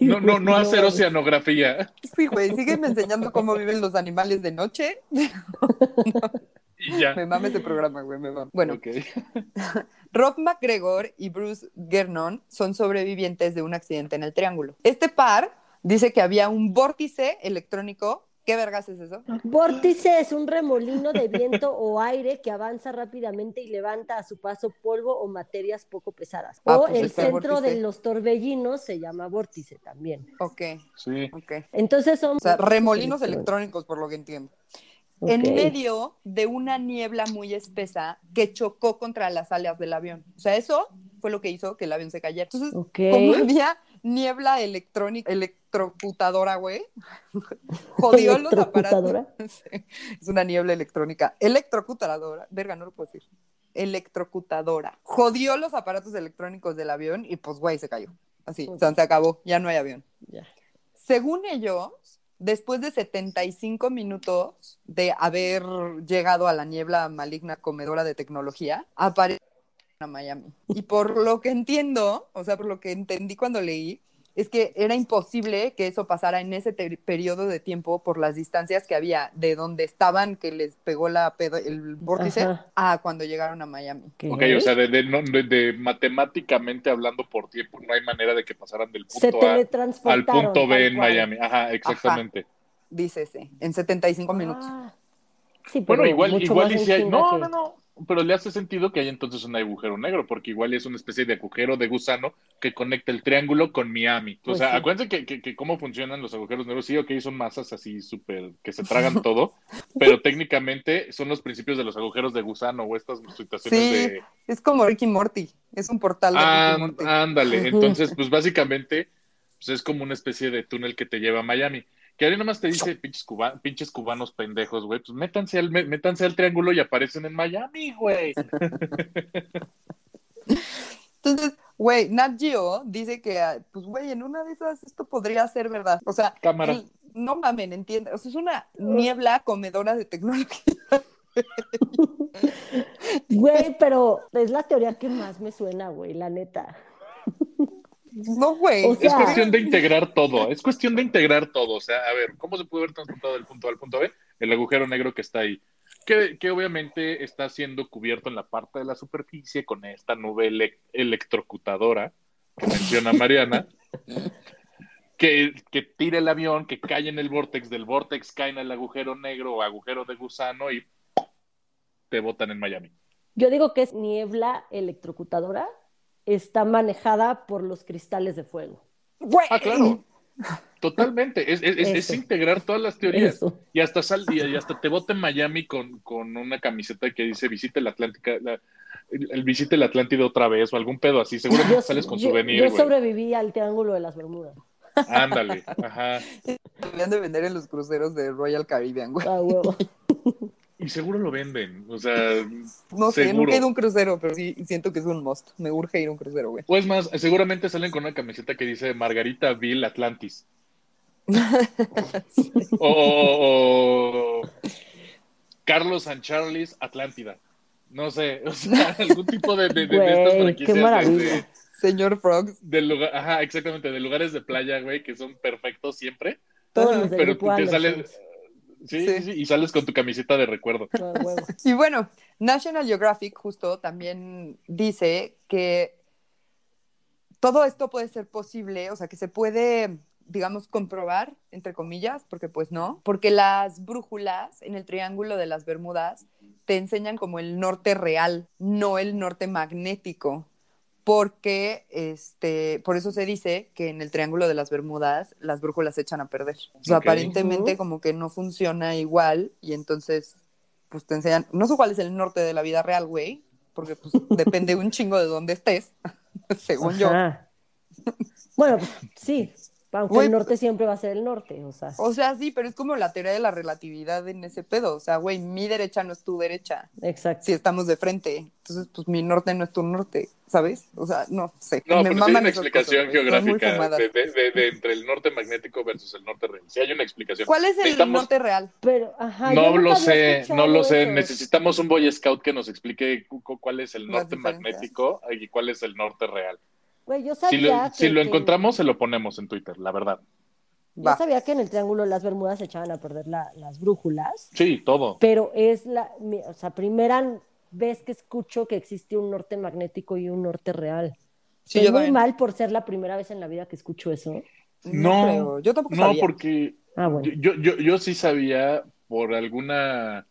no, no, no hacer
mames.
oceanografía.
Sí, güey, sígueme enseñando cómo viven los animales de noche.
Y ya.
Me mama ese programa, güey, me mama. Bueno,
Ok.
Rob McGregor y Bruce Gernon son sobrevivientes de un accidente en el Triángulo. Este par dice que había un vórtice electrónico ¿Qué vergas es eso?
Vórtice es un remolino de viento o aire que avanza rápidamente y levanta a su paso polvo o materias poco pesadas.
Ah,
o
pues
el centro
vórtice.
de los torbellinos se llama vórtice también.
Ok,
Sí.
ok.
Entonces son...
O sea, remolinos electrónicos, por lo que entiendo. En medio de una niebla muy espesa que chocó contra las alas del avión. O sea, eso fue lo que hizo que el avión se cayera. Entonces,
Ok.
como había niebla electrónica, electrocutadora, güey, jodió los aparatos. Es una niebla electrónica. Electrocutadora. Verga, no lo puedo decir. Electrocutadora. Jodió los aparatos electrónicos del avión y pues, güey, se cayó. Así, o sea, se acabó. Ya no hay avión. Según ellos, después de 75 minutos de haber llegado a la niebla maligna comedora de tecnología, aparece a Miami. Y por lo que entiendo, o sea, por lo que entendí cuando leí, es que era imposible que eso pasara en ese periodo de tiempo por las distancias que había de donde estaban, que les pegó la pedo- el vórtice,
Ajá.
a cuando llegaron a Miami.
¿Qué?
Ok, o sea, de, de- no- de- de matemáticamente hablando por tiempo, no hay manera de que pasaran del
se
punto A al punto B en
cual.
Miami. Ajá, exactamente.
Dice ese, en 75 minutos.
Ah, sí,
Bueno, igual, igual y si hay. No,
que-
no, no. Pero le hace sentido que hay entonces un agujero negro, porque igual es una especie de agujero de gusano que conecta el triángulo con Miami.
Pues
o sea,
sí.
acuérdense que, que- que cómo funcionan los agujeros negros. Sí, ok, son masas así súper que se tragan todo, pero técnicamente son los principios de los agujeros de gusano o estas situaciones
Sí,
de.
es como Ricky Morty, es un portal de Ricky
Án-
Morty.
ándale. Entonces, pues básicamente pues, es como una especie de túnel que te lleva a Miami. Que ahí nomás te dice, pinches, cuba- pinches cubanos pendejos, güey, pues métanse al, mé- métanse al triángulo y aparecen en Miami, güey.
Entonces, güey, Nat Geo dice que, ah, pues, güey, en una de esas esto podría ser verdad. O sea,
Cámara.
el- no mamen, entiende. O sea, es una niebla comedora de tecnología.
Güey, pero es la teoría que más me suena, güey, la neta.
No, güey.
O
Es cuestión de integrar todo, es cuestión de integrar todo. O sea, a ver, ¿cómo se puede haber transportado del punto A al punto B? El agujero negro que está ahí. Que, que obviamente está siendo cubierto en la parte de la superficie con esta nube ele- electrocutadora que menciona Mariana. Que, que tira el avión, que cae en el vortex, del vortex cae en el agujero negro o agujero de gusano y te botan en Miami.
Yo digo que es niebla electrocutadora, está manejada por los cristales de fuego.
Güey.
Ah, claro. Totalmente. Es, es- es- integrar todas las teorías.
Eso.
Y hasta sal, y, y hasta te bota en Miami con, con una camiseta que dice visite la Atlántica, la- el, el visite la Atlántida otra vez o algún pedo así. Seguramente
Yo,
sales con
yo-
souvenir,
yo
güey.
sobreviví al Triángulo de las Bermudas.
Ándale, ajá.
Deberían de vender en los cruceros de Royal Caribbean, güey.
Ah, huevo.
Y seguro lo venden, o sea,
No sé,
seguro.
nunca he ido a un crucero, pero sí siento que es un must. Me urge ir a un crucero, güey.
O es más, seguramente salen con una camiseta que dice Margarita Bill Atlantis. O, o- o Carlos and Charlie's Atlántida. No sé, o sea, algún tipo de, de, de- de estas
Güey,
franquicias
qué
de-
maravilla.
de-
Señor Frogs.
de lugar, ajá, exactamente, de lugares de playa, güey, que son perfectos siempre,
Todos los del
pero
grupo
que sales,
Anderson.
Sí,
Sí.
sí, y sales con tu camiseta de recuerdo.
Ah.
Y bueno, National Geographic justo también dice que todo esto puede ser posible, o sea, que se puede, digamos, comprobar, entre comillas, porque pues no, porque las brújulas en el Triángulo de las Bermudas te enseñan como el norte real, no el norte magnético. Porque, este, por eso se dice que en el Triángulo de las Bermudas las brújulas se echan a perder. O sea, aparentemente como que no funciona igual y entonces pues te enseñan, no sé cuál es el norte de la vida real, güey, porque pues depende un chingo de dónde estés, según yo.
Bueno, pues, sí, aunque
Güey,
el norte siempre va a ser el norte, o sea,
O sea, sí, pero es como la teoría de la relatividad en ese pedo. O sea, güey, mi derecha no es tu derecha
exacto.
si estamos de frente. Entonces, pues mi norte no es tu norte, ¿sabes? O sea, no sé.
No,
Me
pero sí hay una explicación
cosas,
geográfica de, de- de- de entre el norte magnético versus el norte real. Sí hay una explicación.
¿Cuál es el
Necesitamos-
norte real?
Pero, ajá,
No lo sé, no lo sé.
eso.
Necesitamos un Boy Scout que nos explique cu- cu- cuál es el norte magnético y cuál es el norte real.
Güey, yo
Si
sabía
lo,
que,
si lo
que-
encontramos, se lo ponemos en Twitter, la verdad.
yo
Va.
sabía que en el Triángulo de las Bermudas se echaban a perder la- las brújulas,
Sí, todo.
pero es la, o sea, primera vez que escucho que existe un norte magnético y un norte real.
Sí,
Estoy
yo
muy
también.
mal por ser la primera vez en la vida que escucho eso.
No,
No,
creo. Yo tampoco
No,
sabía.
porque
Ah, bueno.
Yo, yo, yo sí sabía por alguna,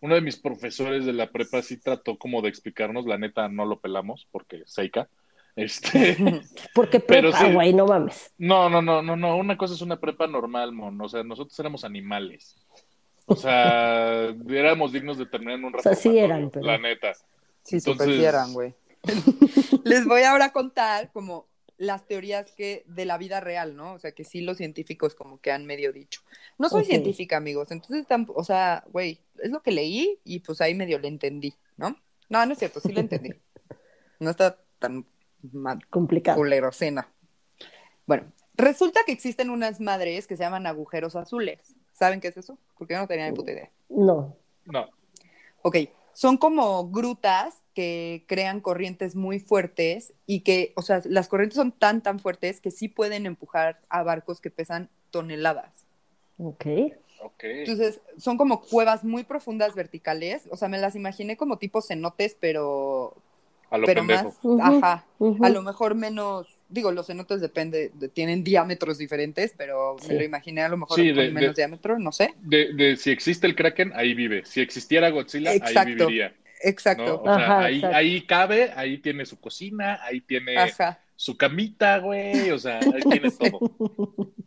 uno de mis profesores de la prepa sí trató como de explicarnos, la neta no lo pelamos porque Seika. Este,
Porque prepa,
sí.
güey, no mames.
no, no, no, no, no, una cosa es una prepa normal, mon, o sea, nosotros éramos animales. O sea, éramos dignos de terminar en un
O sea, sí eran, pero-
la neta.
Sí,
Entonces-
super sí eran, güey. Les voy ahora a contar como las teorías que de la vida real, ¿no? O sea, que sí los científicos como que han medio dicho. No soy científica, amigos, entonces, tam- o sea, güey, es lo que leí y pues ahí medio le entendí, ¿no? No, no es cierto, sí le entendí. No está tan
Complicado.
culerocena. Bueno, resulta que existen unas madres que se llaman agujeros azules. ¿Saben qué es eso? Porque yo no tenía ni puta idea.
No.
No,
Ok, son como grutas que crean corrientes muy fuertes y que, o sea, las corrientes son tan, tan fuertes que sí pueden empujar a barcos que pesan toneladas.
Ok.
ok.
Entonces, son como cuevas muy profundas verticales, o sea, me las imaginé como tipo cenotes, pero,
A lo
pero
pendejo.
más,
Ujú,
ajá, a lo mejor menos, digo, los cenotes depende, de- tienen diámetros diferentes, pero
Sí.
me lo imaginé a lo mejor
Sí, de-
menos
de-
diámetro, no sé.
De, de si existe el Kraken, ahí vive. Si existiera Godzilla, ahí
Exacto.
viviría. ¿no?
Exacto.
O sea, ahí,
exacto.
ahí cabe, ahí tiene su cocina, ahí tiene
Ajá.
su camita, güey. O sea, ahí tiene todo.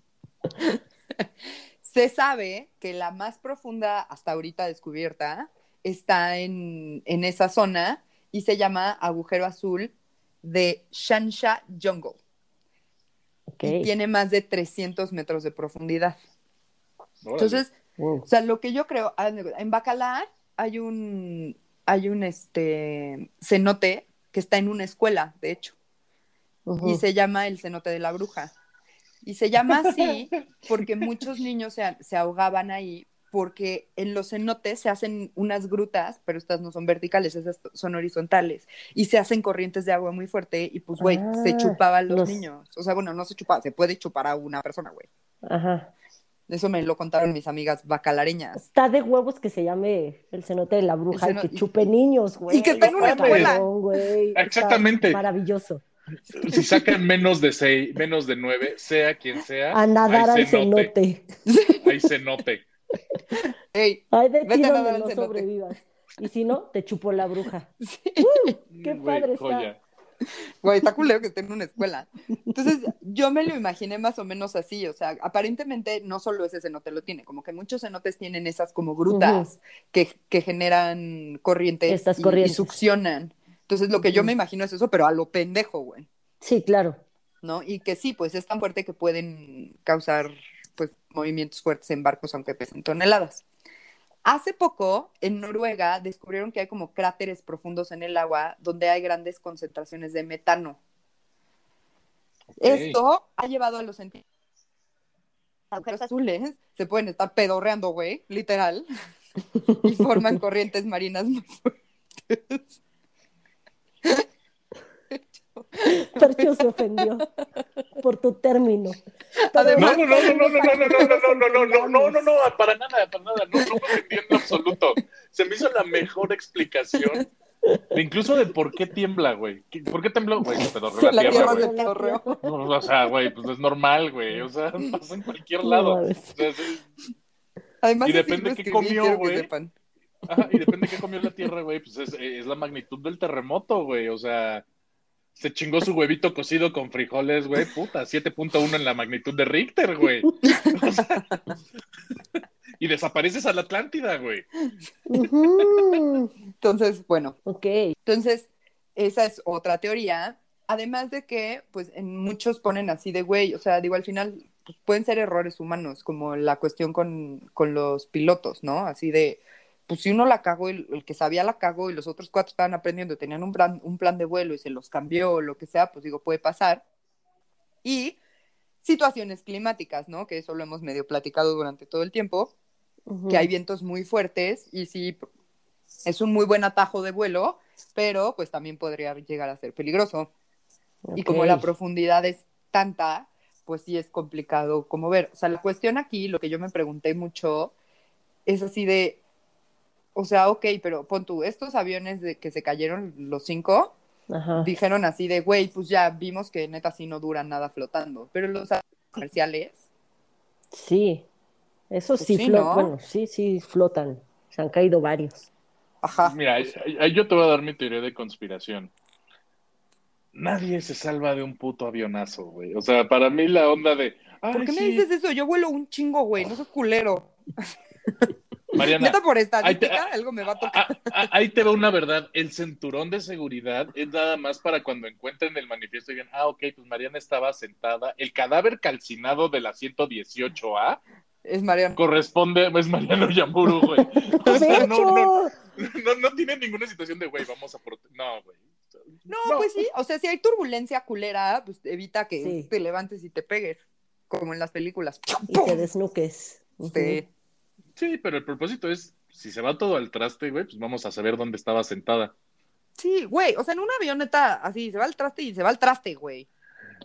Se sabe que la más profunda hasta ahorita descubierta está en, en esa zona y se llama agujero azul de Shansha Jungle.
Ok.
Y tiene más de 300 metros de profundidad.
Órale.
Entonces,
Wow.
o sea, lo que yo creo, en Bacalar hay un, hay un este, cenote que está en una escuela, de hecho. Y se llama el cenote de la bruja. Y se llama así porque muchos niños se, se ahogaban ahí porque en los cenotes se hacen unas grutas, pero estas no son verticales, esas son horizontales, y se hacen corrientes de agua muy fuerte y pues, güey, se
Ah,
chupaban los,
los-
niños. O sea, bueno, no se chupaba, se puede chupar a una persona, güey.
Ajá.
Eso me lo contaron mis amigas bacalareñas.
Está de huevos que se llame el cenote de la bruja
El
y que chupe niños, güey.
y que está en una
escuela.
Está
Exactamente.
Maravilloso.
Si sacan menos de seis, menos de nueve, sea quien sea,
A nadar
ahí
al
se note.
cenote.
Ey,
Ay, de ti
Vete a nadar
donde no sobrevivas. Y si no, te chupó la bruja. Qué
Güey,
padre está.
joya.
Güey, está culero que esté en una escuela. Entonces, yo me lo imaginé más o menos así, o sea, aparentemente no solo ese cenote lo tiene, como que muchos cenotes tienen esas como grutas que, que generan corrientes,
Estas
y- y,
corrientes.
succionan. Entonces, lo que yo me imagino es eso, pero a lo pendejo, güey,
Sí, claro.
¿no? Y que sí, pues es tan fuerte que pueden causar, movimientos fuertes en barcos, aunque pesen toneladas. Hace poco, en Noruega, descubrieron que hay como cráteres profundos en el agua donde hay grandes concentraciones de metano. Esto ha llevado a los científicos agujeros azules se pueden estar pedorreando, güey, literal, y forman corrientes marinas muy fuertes.
Percho se ofendió por tu término.
Además-
No, no, no, no, no, no, no, no, no, no, no, no, no, no, no, no, para nada, para nada, no, no me entendí en absoluto. Se me hizo la mejor explicación, incluso de por qué tiembla, güey. ¿Qué- ¿Por qué tembló, güey? Pedorreó
La
la
tierra
güey. No, O sea, güey, pues es normal, güey. O sea, pasa en cualquier
No
lado. O sea, sí,
Además,
Y depende qué comió, güey. Ajá, y depende de qué comió la tierra, güey, pues es, es la magnitud del terremoto, güey. O sea, se chingó su huevito cocido con frijoles, güey, puta, 7.1 en la magnitud de Richter, güey. O sea, y desapareces a la Atlántida, güey.
Entonces, bueno,
Ok.
Entonces, esa es otra teoría. Además de que, pues, en muchos ponen así de güey, o sea, digo, al final, pues, pueden ser errores humanos, como la cuestión con, con los pilotos, ¿no? Así de, pues, si uno la cagó, el, el que sabía la cagó y los otros cuatro estaban aprendiendo, tenían un plan, un plan de vuelo y se los cambió o lo que sea, pues, digo, puede pasar. Y situaciones climáticas, ¿no? Que eso lo hemos medio platicado durante todo el tiempo, que hay vientos muy fuertes y sí, es un muy buen atajo de vuelo, pero pues también podría llegar a ser peligroso. Y como la profundidad es tanta, pues sí es complicado como ver. O sea, la cuestión aquí, lo que yo me pregunté mucho, es así de, o sea, ok, pero pon tú, estos aviones de que se cayeron los cinco,
Ajá.
dijeron así de, güey, pues ya vimos que neta sí no duran nada flotando, pero los aviones comerciales,
Sí. Eso
Pues
sí,
sí, ¿no?
bueno, sí, sí flotan. Se han caído varios.
Ajá.
Mira, yo te voy a dar mi teoría de conspiración. Nadie se salva de un puto avionazo, güey. O sea, para mí la onda de.
¿Por qué me dices eso? Yo vuelo un chingo, güey. No soy culero.
Mariana,
Neta, por
ahí te-
estadística, algo me va a tocar.
Ah, ah, ahí te va una verdad. El cinturón de seguridad es nada más para cuando encuentren el manifiesto y digan, ah, ok, pues Mariana estaba sentada. El cadáver calcinado de la 118A
Es Mariana.
corresponde, es Mariano Yamuru, güey. O no, no, no, no tiene ninguna situación de, güey, vamos a... prote-". No, güey.
No, pues sí. O sea, si hay turbulencia culera, pues evita que
Sí.
te levantes y te pegues. Como en las películas.
Y te desnuques.
Sí.
Sí, pero el propósito es, si se va todo al traste, güey, pues vamos a saber dónde estaba sentada.
Sí, güey. O sea, en una avioneta así, se va al traste y se va al traste, güey.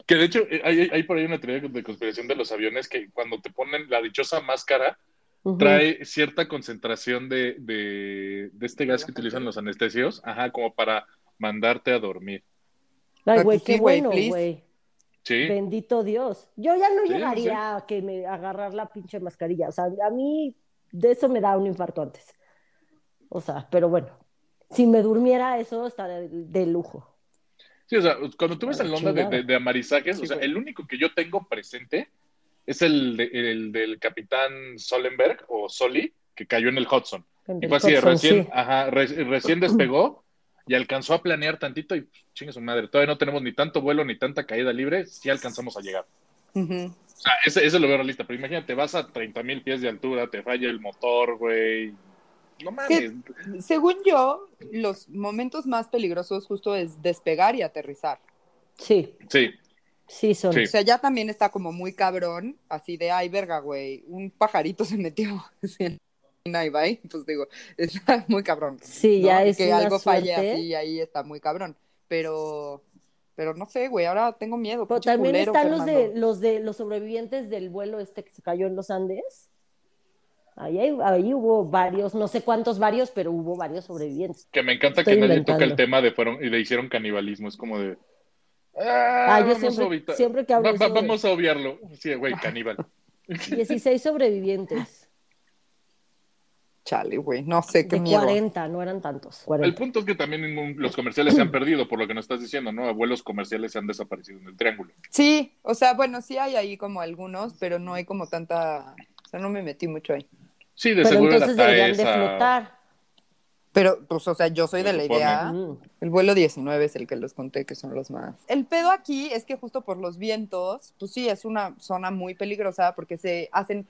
Que de hecho, eh, hay, hay por ahí una teoría de conspiración de los aviones que cuando te ponen la dichosa máscara, trae cierta concentración de, de, de este gas que utilizan los anestesios, ajá, como para mandarte a dormir.
Ay, güey,
pues
qué bueno, güey.
Sí,
Bendito Dios. Yo ya no
Sí,
llegaría a que me agarrar la pinche mascarilla. O sea, a mí de eso me da un infarto antes. O sea, pero bueno, si me durmiera eso estaría de, de lujo.
sí, o sea, cuando tú ves
A
el onda de, de- de amarizajes,
Sí,
o sea,
güey.
el único que yo tengo presente es el, de- el del capitán Solenberg o Soli, que cayó en el Hudson.
En
Y fue así,
Hudson,
recién,
sí.
ajá, re- recién despegó y alcanzó a planear tantito y chingue su madre, todavía no tenemos ni tanto vuelo ni tanta caída libre, sí alcanzamos a llegar.
Ujú.
O sea, ese, ese lo veo realista, pero imagínate, vas a 30 mil pies de altura, te falla el motor, güey. No mames.
Según yo, los momentos más peligrosos justo es despegar y aterrizar.
Sí,
Sí,
sí son.
Sí.
O sea, ya también está como muy cabrón, así de, ay, verga, güey, un pajarito se metió va, y pues digo, está muy cabrón.
Sí,
¿no?
ya es
que
una
algo falle
suerte.
así, ahí está muy cabrón. Pero, pero no sé, güey, ahora tengo miedo.
Pero también
culero,
están los de, los de los sobrevivientes del vuelo este que se cayó en los Andes. Ahí, hay- ahí hubo varios, no sé cuántos varios, pero hubo varios sobrevivientes.
que me encanta
Estoy
que nadie
inventando.
toca el tema de fueron y de hicieron canibalismo, es como de ah,
Ah, yo siempre-
a evitar-
siempre que hablo
Va- va- vamos a obviarlo. Sí, güey, caníbal.
16 sobrevivientes.
Chale, güey, no sé qué
De
miedo.
40, no eran tantos.
El
40.
punto es que también los comerciales se han perdido, por lo que nos estás diciendo, ¿no? Vuelos comerciales se han desaparecido en el triángulo.
Sí, o sea, bueno, sí hay ahí como algunos, pero no hay como tanta, o sea, no me metí mucho ahí.
Sí, de
Pero
seguro
entonces
era
deberían de
esa-
flotar.
Pero, pues, o sea, yo soy de la idea.
Mm.
El vuelo 19 es el que les conté que son los más. El pedo aquí es que justo por los vientos, pues sí, es una zona muy peligrosa porque se hacen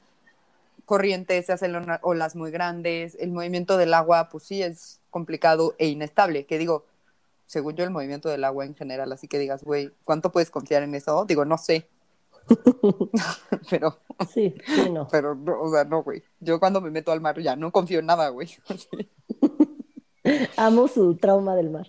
corrientes, se hacen olas muy grandes, el movimiento del agua, pues sí, es complicado e inestable, que digo, según yo el movimiento del agua en general, así que digas, güey, ¿cuánto puedes confiar en eso? Digo, no sé. pero,
Sí, sí, no.
pero, no, o sea, no, güey. Yo cuando me meto al mar ya no confío en nada, güey.
Amo su trauma del mar.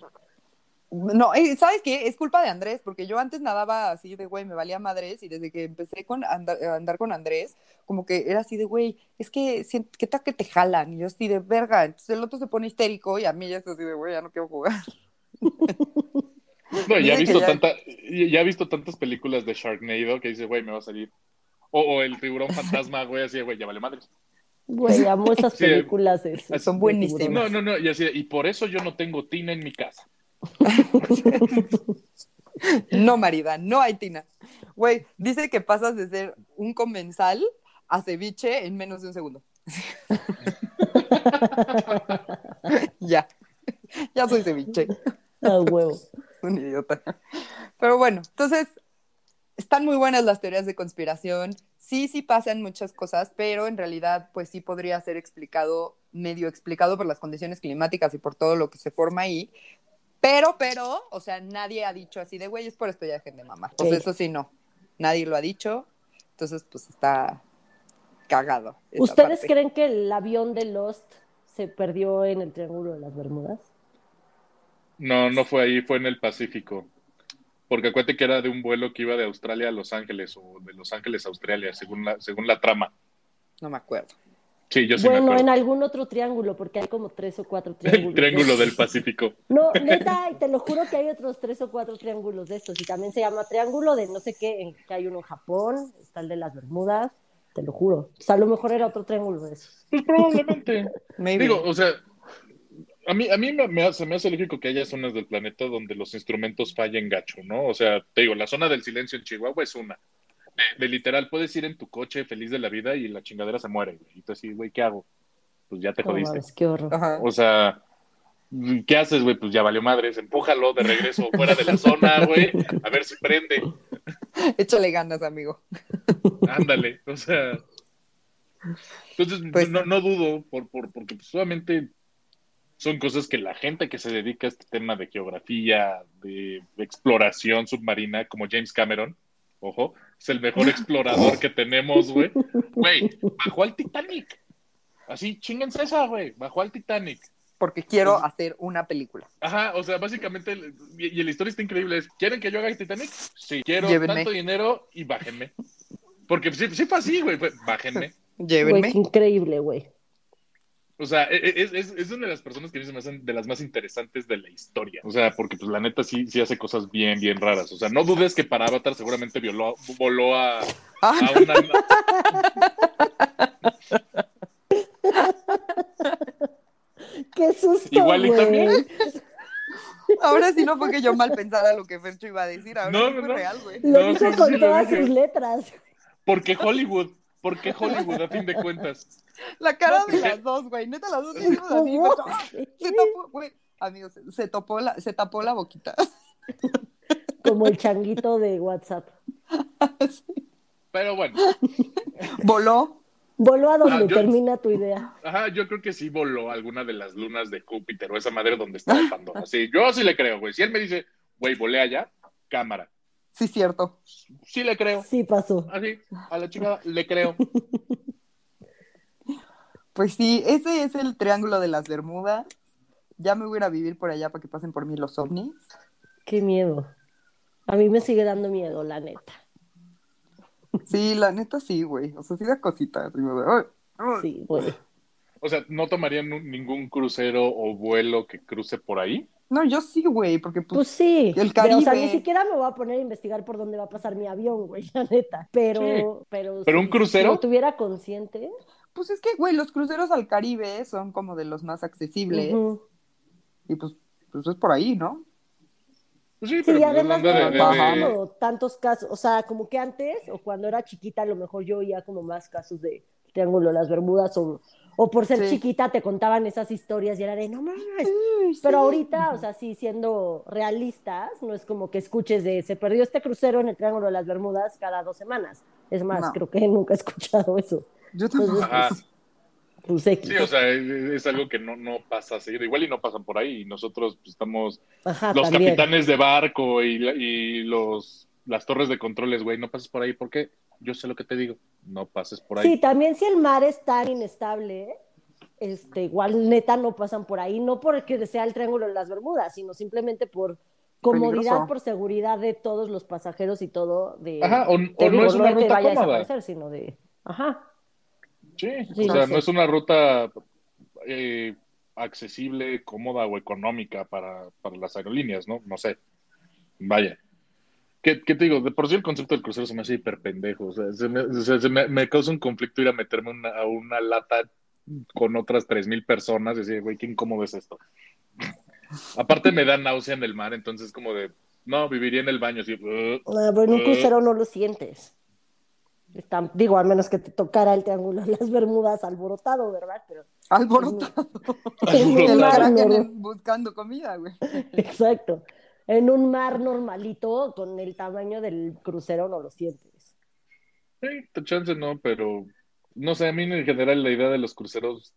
No, eh, ¿sabes qué? Es culpa de Andrés, porque yo antes nadaba así de, güey, me valía madres, y desde que empecé con andar, a andar con Andrés, como que era así de, güey, es que, ¿qué tal que te jalan? Y yo así de, verga, entonces el otro se pone histérico y a mí ya es así de, güey, ya no quiero jugar.
No, ya he
que
visto
ya-
tanta, ya he visto tantas películas de Sharknado que dice, güey, me va a salir. O, o el tiburón fantasma, güey, así, de, güey, ya vale madres.
Güey, amo esas
Sí.
películas.
Son buenísimas.
No, no, no, y así, de, y por eso yo no tengo tina en mi casa.
No, marida, no hay tina. Güey, dice que pasas de ser un comensal a ceviche en menos de un segundo. ya, ya soy ceviche.
Ah, huevo.
un idiota. Pero bueno, entonces están muy buenas las teorías de conspiración. Sí, sí pasan muchas cosas, pero en realidad, pues sí podría ser explicado, medio explicado por las condiciones climáticas y por todo lo que se forma ahí. Pero, pero, o sea, nadie ha dicho así de, güey, es por esto ya dejen de mamar. Pues eso sí, no. Nadie lo ha dicho. Entonces, pues está cagado.
¿Ustedes
parte.
creen que el avión de Lost se perdió en el Triángulo de las Bermudas?
No, no fue ahí, fue en el Pacífico. Porque acuérdate que era de un vuelo que iba de Australia a Los Ángeles o de Los Ángeles a Australia, según la, según la trama.
No me acuerdo.
Sí, yo sí me
bueno,
acuerdo.
en algún otro triángulo, porque hay como tres o cuatro
El
triángulos.
triángulo
de-
del Pacífico.
No, neta, y te lo juro que hay otros tres o cuatro triángulos de estos. Y también se llama triángulo de no sé qué, en, que hay uno en Japón, está el de las Bermudas. te lo juro. O sea, a lo mejor era otro triángulo de esos.
Pues probablemente.
Maybe.
Digo, o sea, a mí, a mí me, me hace, me hace lógico que haya zonas del planeta donde los instrumentos fallen gacho, ¿no? O sea, te digo, la zona del silencio en Chihuahua es una. De, de literal, puedes ir en tu coche feliz de la vida y la chingadera se muere, güey. Y tú así, güey, ¿qué hago? Pues ya te
No
jodiste.
qué horror.
Ajá.
O sea, ¿qué haces, güey? Pues ya valió madres, empújalo de regreso fuera de la zona, güey, a ver si prende.
Échale ganas, amigo.
Ándale, o sea. Entonces,
Pues-
no, no dudo, por, por, porque pues, solamente son cosas que la gente que se dedica a este tema de geografía, de, exploración submarina, como James Cameron, ojo, es el mejor explorador que tenemos, güey. Güey, bajó al Titanic. Así, chinguense esa, güey, bajó al Titanic.
Porque quiero
Pues-
hacer una película.
Ajá, o sea, básicamente, y, y la historia está increíble, es, ¿quieren que yo haga el Titanic? Sí, quiero
Llévenme.
tanto dinero y bájenme. Porque sí, sí fue así, güey, bájenme.
Llévenme.
qué increíble, güey.
O sea, e- e- es, es, es una de las personas que a mí se me hacen de las más interesantes de la historia. O sea, porque pues la neta sí, sí hace cosas bien, bien raras. O sea, no dudes que para Avatar seguramente violó, voló a,
Ah,
a una...
Qué susto,
Igual y
güey.
también.
ahora sí no fue que yo mal pensara lo que Fercho iba a decir. Ahora
No,
sí
no,
fue
no.
real, güey.
Lo
No,
dijo
sí,
con
sí,
todas
dije.
sus letras.
Porque Hollywood, porque Hollywood a fin de cuentas.
La cara
No,
de las dos, güey. Neta, las dos hicimos así. ¡ah! Se tapó, güey. Amigos, se, se topó la, se tapó la boquita.
Como el changuito de WhatsApp.
Pero bueno,
Voló.
Voló a donde
Ah, yo-
termina tu idea.
ajá, yo creo que sí voló alguna de las lunas de Júpiter o esa madre donde está Pandora. Sí, yo sí le creo, güey. Si él me dice, güey, volé allá, cámara.
Sí, cierto.
Sí le creo.
Sí pasó.
Así, a la chica le creo.
Pues sí, ese es el triángulo de las Bermudas. Ya me voy a ir a vivir por allá para que pasen por mí los ovnis.
Qué miedo. A mí me sigue dando miedo, la neta.
Sí, la neta sí, güey. O sea, sí da cositas.
Sí, güey.
O sea, ¿no tomarían ningún crucero o vuelo que cruce por ahí?
No, yo sí, güey, porque
Pues
pues,
sí.
el
Pero, o sea,
Caribe.
ni siquiera me voy a poner a investigar por dónde va a pasar mi avión, güey, la neta. Pero, pero,
¿Pero
si-
un crucero?
Si lo tuviera consciente.
pues es que, güey, los cruceros al Caribe son como de los más accesibles. Y pues, pues es por ahí, ¿no?
Pues sí,
Sí,
pero
y
pues,
además no
de-
tantos casos, o sea, como que antes, o cuando era chiquita, a lo mejor yo oía como más casos de Triángulo de las Bermudas, o, o por ser
Sí.
chiquita te contaban esas historias y era de, no mames, pero ahorita, o sea, sí, siendo realistas, no es como que escuches de, se perdió este crucero en el Triángulo de las Bermudas cada dos semanas. Es más,
No.
creo que nunca he escuchado eso.
Yo tampoco.
Entonces, pues, pues.
Sí, o sea, es, es algo que no, no pasa seguido. Igual y no pasan por ahí. Y nosotros pues, estamos
Ajá,
los
también.
capitanes de barco y, la- y los las torres de controles, güey, no pases por ahí. ¿Por qué? Yo sé lo que te digo. No pases por ahí.
Sí, también si el mar es tan inestable, este, igual neta no pasan por ahí, no porque sea el Triángulo de las Bermudas, sino simplemente por comodidad,
Peligroso.
por seguridad de todos los pasajeros y todo de
Ajá, o, o
que
no es una
que
ruta
vaya a
cómoda.
desaparecer, sino de, ajá,
Sí,
Sí,
o sea,
no
no es una ruta eh, accesible, cómoda o económica para, para las aerolíneas, ¿no? No sé. Vaya. ¿Qué, qué te digo? De por sí el concepto del crucero se me hace hiper pendejo. O sea, se me, o sea, se me- me causa un conflicto ir a meterme una- a una lata con otras 3.000 personas y decir, güey, qué incómodo es esto. Aparte me da náusea en el mar, entonces como de, no, viviría en el baño así. "Ugh".
Ah, pero en un
Eh.
crucero no lo sientes. Está- digo, al menos que te tocara el Triángulo de las Bermudas alborotado, ¿verdad? Pero
Alborotado.
en
El buscando comida, güey.
Exacto. En un mar normalito, con el tamaño del crucero, no lo sientes.
Sí, chance no, pero no sé, a mí en general la idea de los cruceros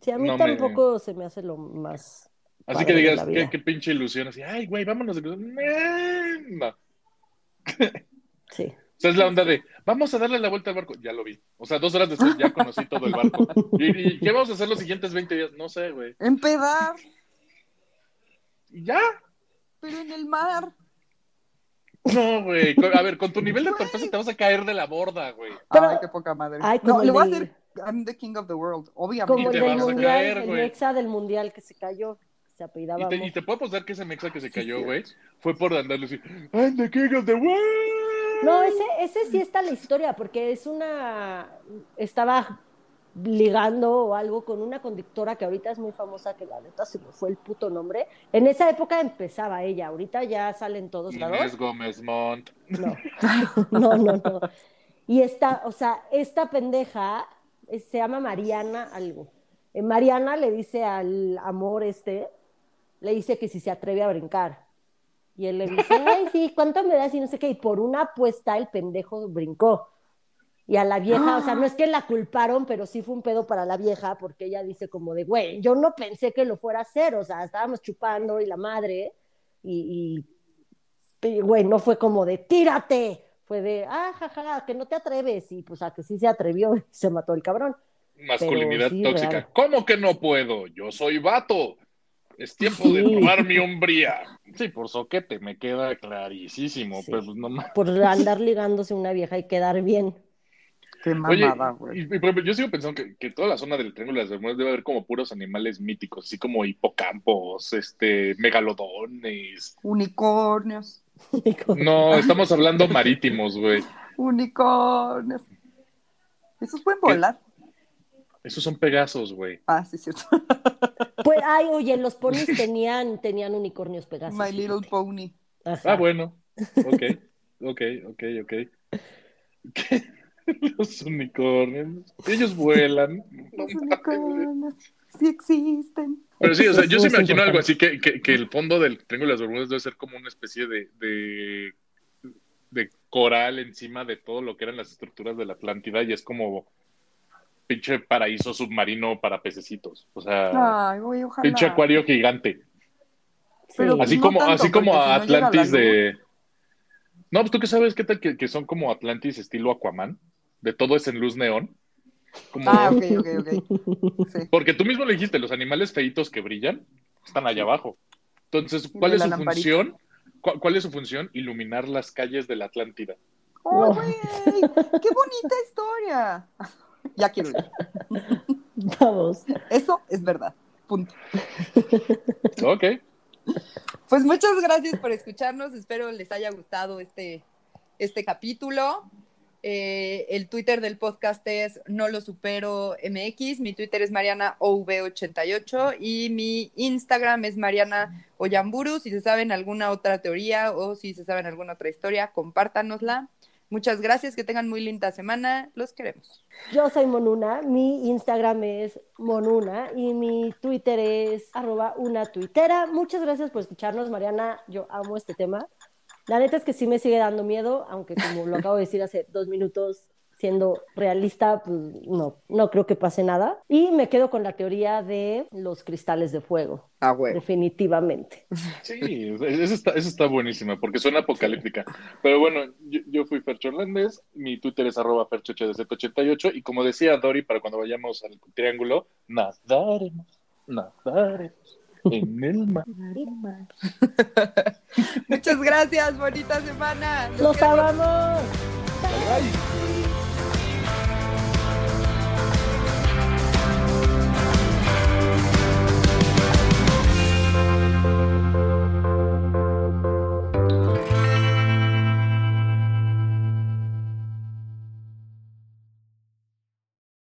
Sí, a mí
No me-
tampoco se me hace lo más.
Así que digas, qué, pinche ilusión, así, ay, güey, vámonos de crucero. No. O
Sí.
sea, es la onda de, vamos a darle la vuelta al barco. Ya lo vi. O sea, dos horas después ya conocí todo el barco. ¿Y, y qué vamos a hacer los siguientes 20 días? No sé, güey.
Empedar,
¿Y ya?
Pero en el mar.
No, güey. A ver, con tu nivel de torpeza te vas a caer de la borda, güey.
Pero-
Ay, qué poca madre.
Ay,
no,
como
le
el
voy a hacer I'm the king of the world,
Como
obviamente.
el
te
del
vas a
mundial,
caer,
el. Nexa del mundial que se cayó, se apellidaba.
Y te, y te puedo apostar que ese mexa que se cayó, güey, fue por andarle así, I'm the king of the world.
No, ese, ese sí está la historia, porque es una. Estaba ligando o algo con una conductora que ahorita es muy famosa, que la neta se me fue el puto nombre. En esa época empezaba ella, ahorita ya salen todos lados.
Inés Gómez Montt.
No, no, no, no. Y esta, o sea, esta pendeja se llama Mariana algo. Eh, Mariana le dice al amor este, le dice que si se atreve a brincar. Y él le dice, ay, sí, ¿cuánto me das? Y no sé qué. Y por una apuesta el pendejo brincó. Y a la vieja, o sea, no es que la culparon, pero sí fue un pedo para la vieja, porque ella dice como de, güey, yo no pensé que lo fuera a hacer, o sea, estábamos chupando y la madre, y, y, y, güey, no fue como de, tírate, fue de, ah, jaja, que no te atreves, y pues a que sí se atrevió y se mató el cabrón.
Masculinidad
sí,
tóxica.
real.
¿Cómo que no puedo? Yo soy vato. Es tiempo de probar mi hombría. Sí, por soquete, me queda clarísimo.
Sí.
Pero pues, no ma-
Por andar ligándose una vieja y quedar bien.
Qué
Oye,
mamada, güey.
y- y, por ejemplo, yo sigo pensando que, que toda la zona del Triángulo de las Bermudas debe haber como puros animales míticos, así como hipocampos, este, megalodones.
Unicornios.
No, estamos hablando marítimos, güey.
Unicornios. Esos pueden volar.
Esos son pegasos, güey.
Ah, sí, cierto.
Pues, ay, oye, los ponis tenían, tenían unicornios pegasos.
My Little Pony.
Ajá.
Ah, bueno. Ok, ok, ok, ok. ¿Qué? Los unicornios. Ellos vuelan.
Los unicornios sí existen.
Pero sí, o sea, yo
es
imagino algo así que, que, que el fondo del Triángulo de las Bermudas debe ser como una especie de, de, de coral encima de todo lo que eran las estructuras de la Atlántida y es como pinche paraíso submarino para pececitos. O sea,
Ay, güey, ojalá.
pinche acuario gigante.
Sí.
Así
no
como,
tanto,
así como
no la
Atlantis de. No, pues tú qué sabes qué tal que, que son como Atlantis estilo Aquaman. De todo es en luz neón. Como...
Ah, ok, ok, ok. Sí.
Porque tú mismo le dijiste, los animales feitos que brillan están allá abajo. Entonces, ¿cuál
de
es su
lamparita.
función? ¿Cuál, cuál es su función? Iluminar las calles de la Atlántida.
¡Oh, güey! ¡Qué bonita historia! Ya quiero ir.
Vamos.
Eso es verdad. Punto.
Ok.
Pues muchas gracias por escucharnos. Espero les haya gustado este, este capítulo. Eh, el Twitter del podcast es No Lo Supero MX. Mi Twitter es Mariana OV88 y mi Instagram es Mariana Oyamburu. Si se saben alguna otra teoría o si se saben alguna otra historia, compártanosla. Muchas gracias, que tengan muy linda semana. Los queremos.
Yo soy Monuna, mi Instagram es Monuna y mi Twitter es arroba una tuitera. Muchas gracias por escucharnos, Mariana. Yo amo este tema. La neta es que sí me sigue dando miedo, aunque como lo acabo de decir hace dos minutos, siendo realista, pues no, no creo que pase nada. Y me quedo con la teoría de los cristales de fuego,
Ah, güey.
definitivamente.
Sí, eso está, eso está buenísimo, porque suena apocalíptica. Pero bueno, yo, yo fui Fercho Hernández, mi Twitter es arroba ferchohdz88, y como decía Dori, para cuando vayamos al triángulo, nadaremos, nadaremos en el mar.
Muchas gracias. Bonita semana.
¡Los
queremos.
amamos!
Bye, bye.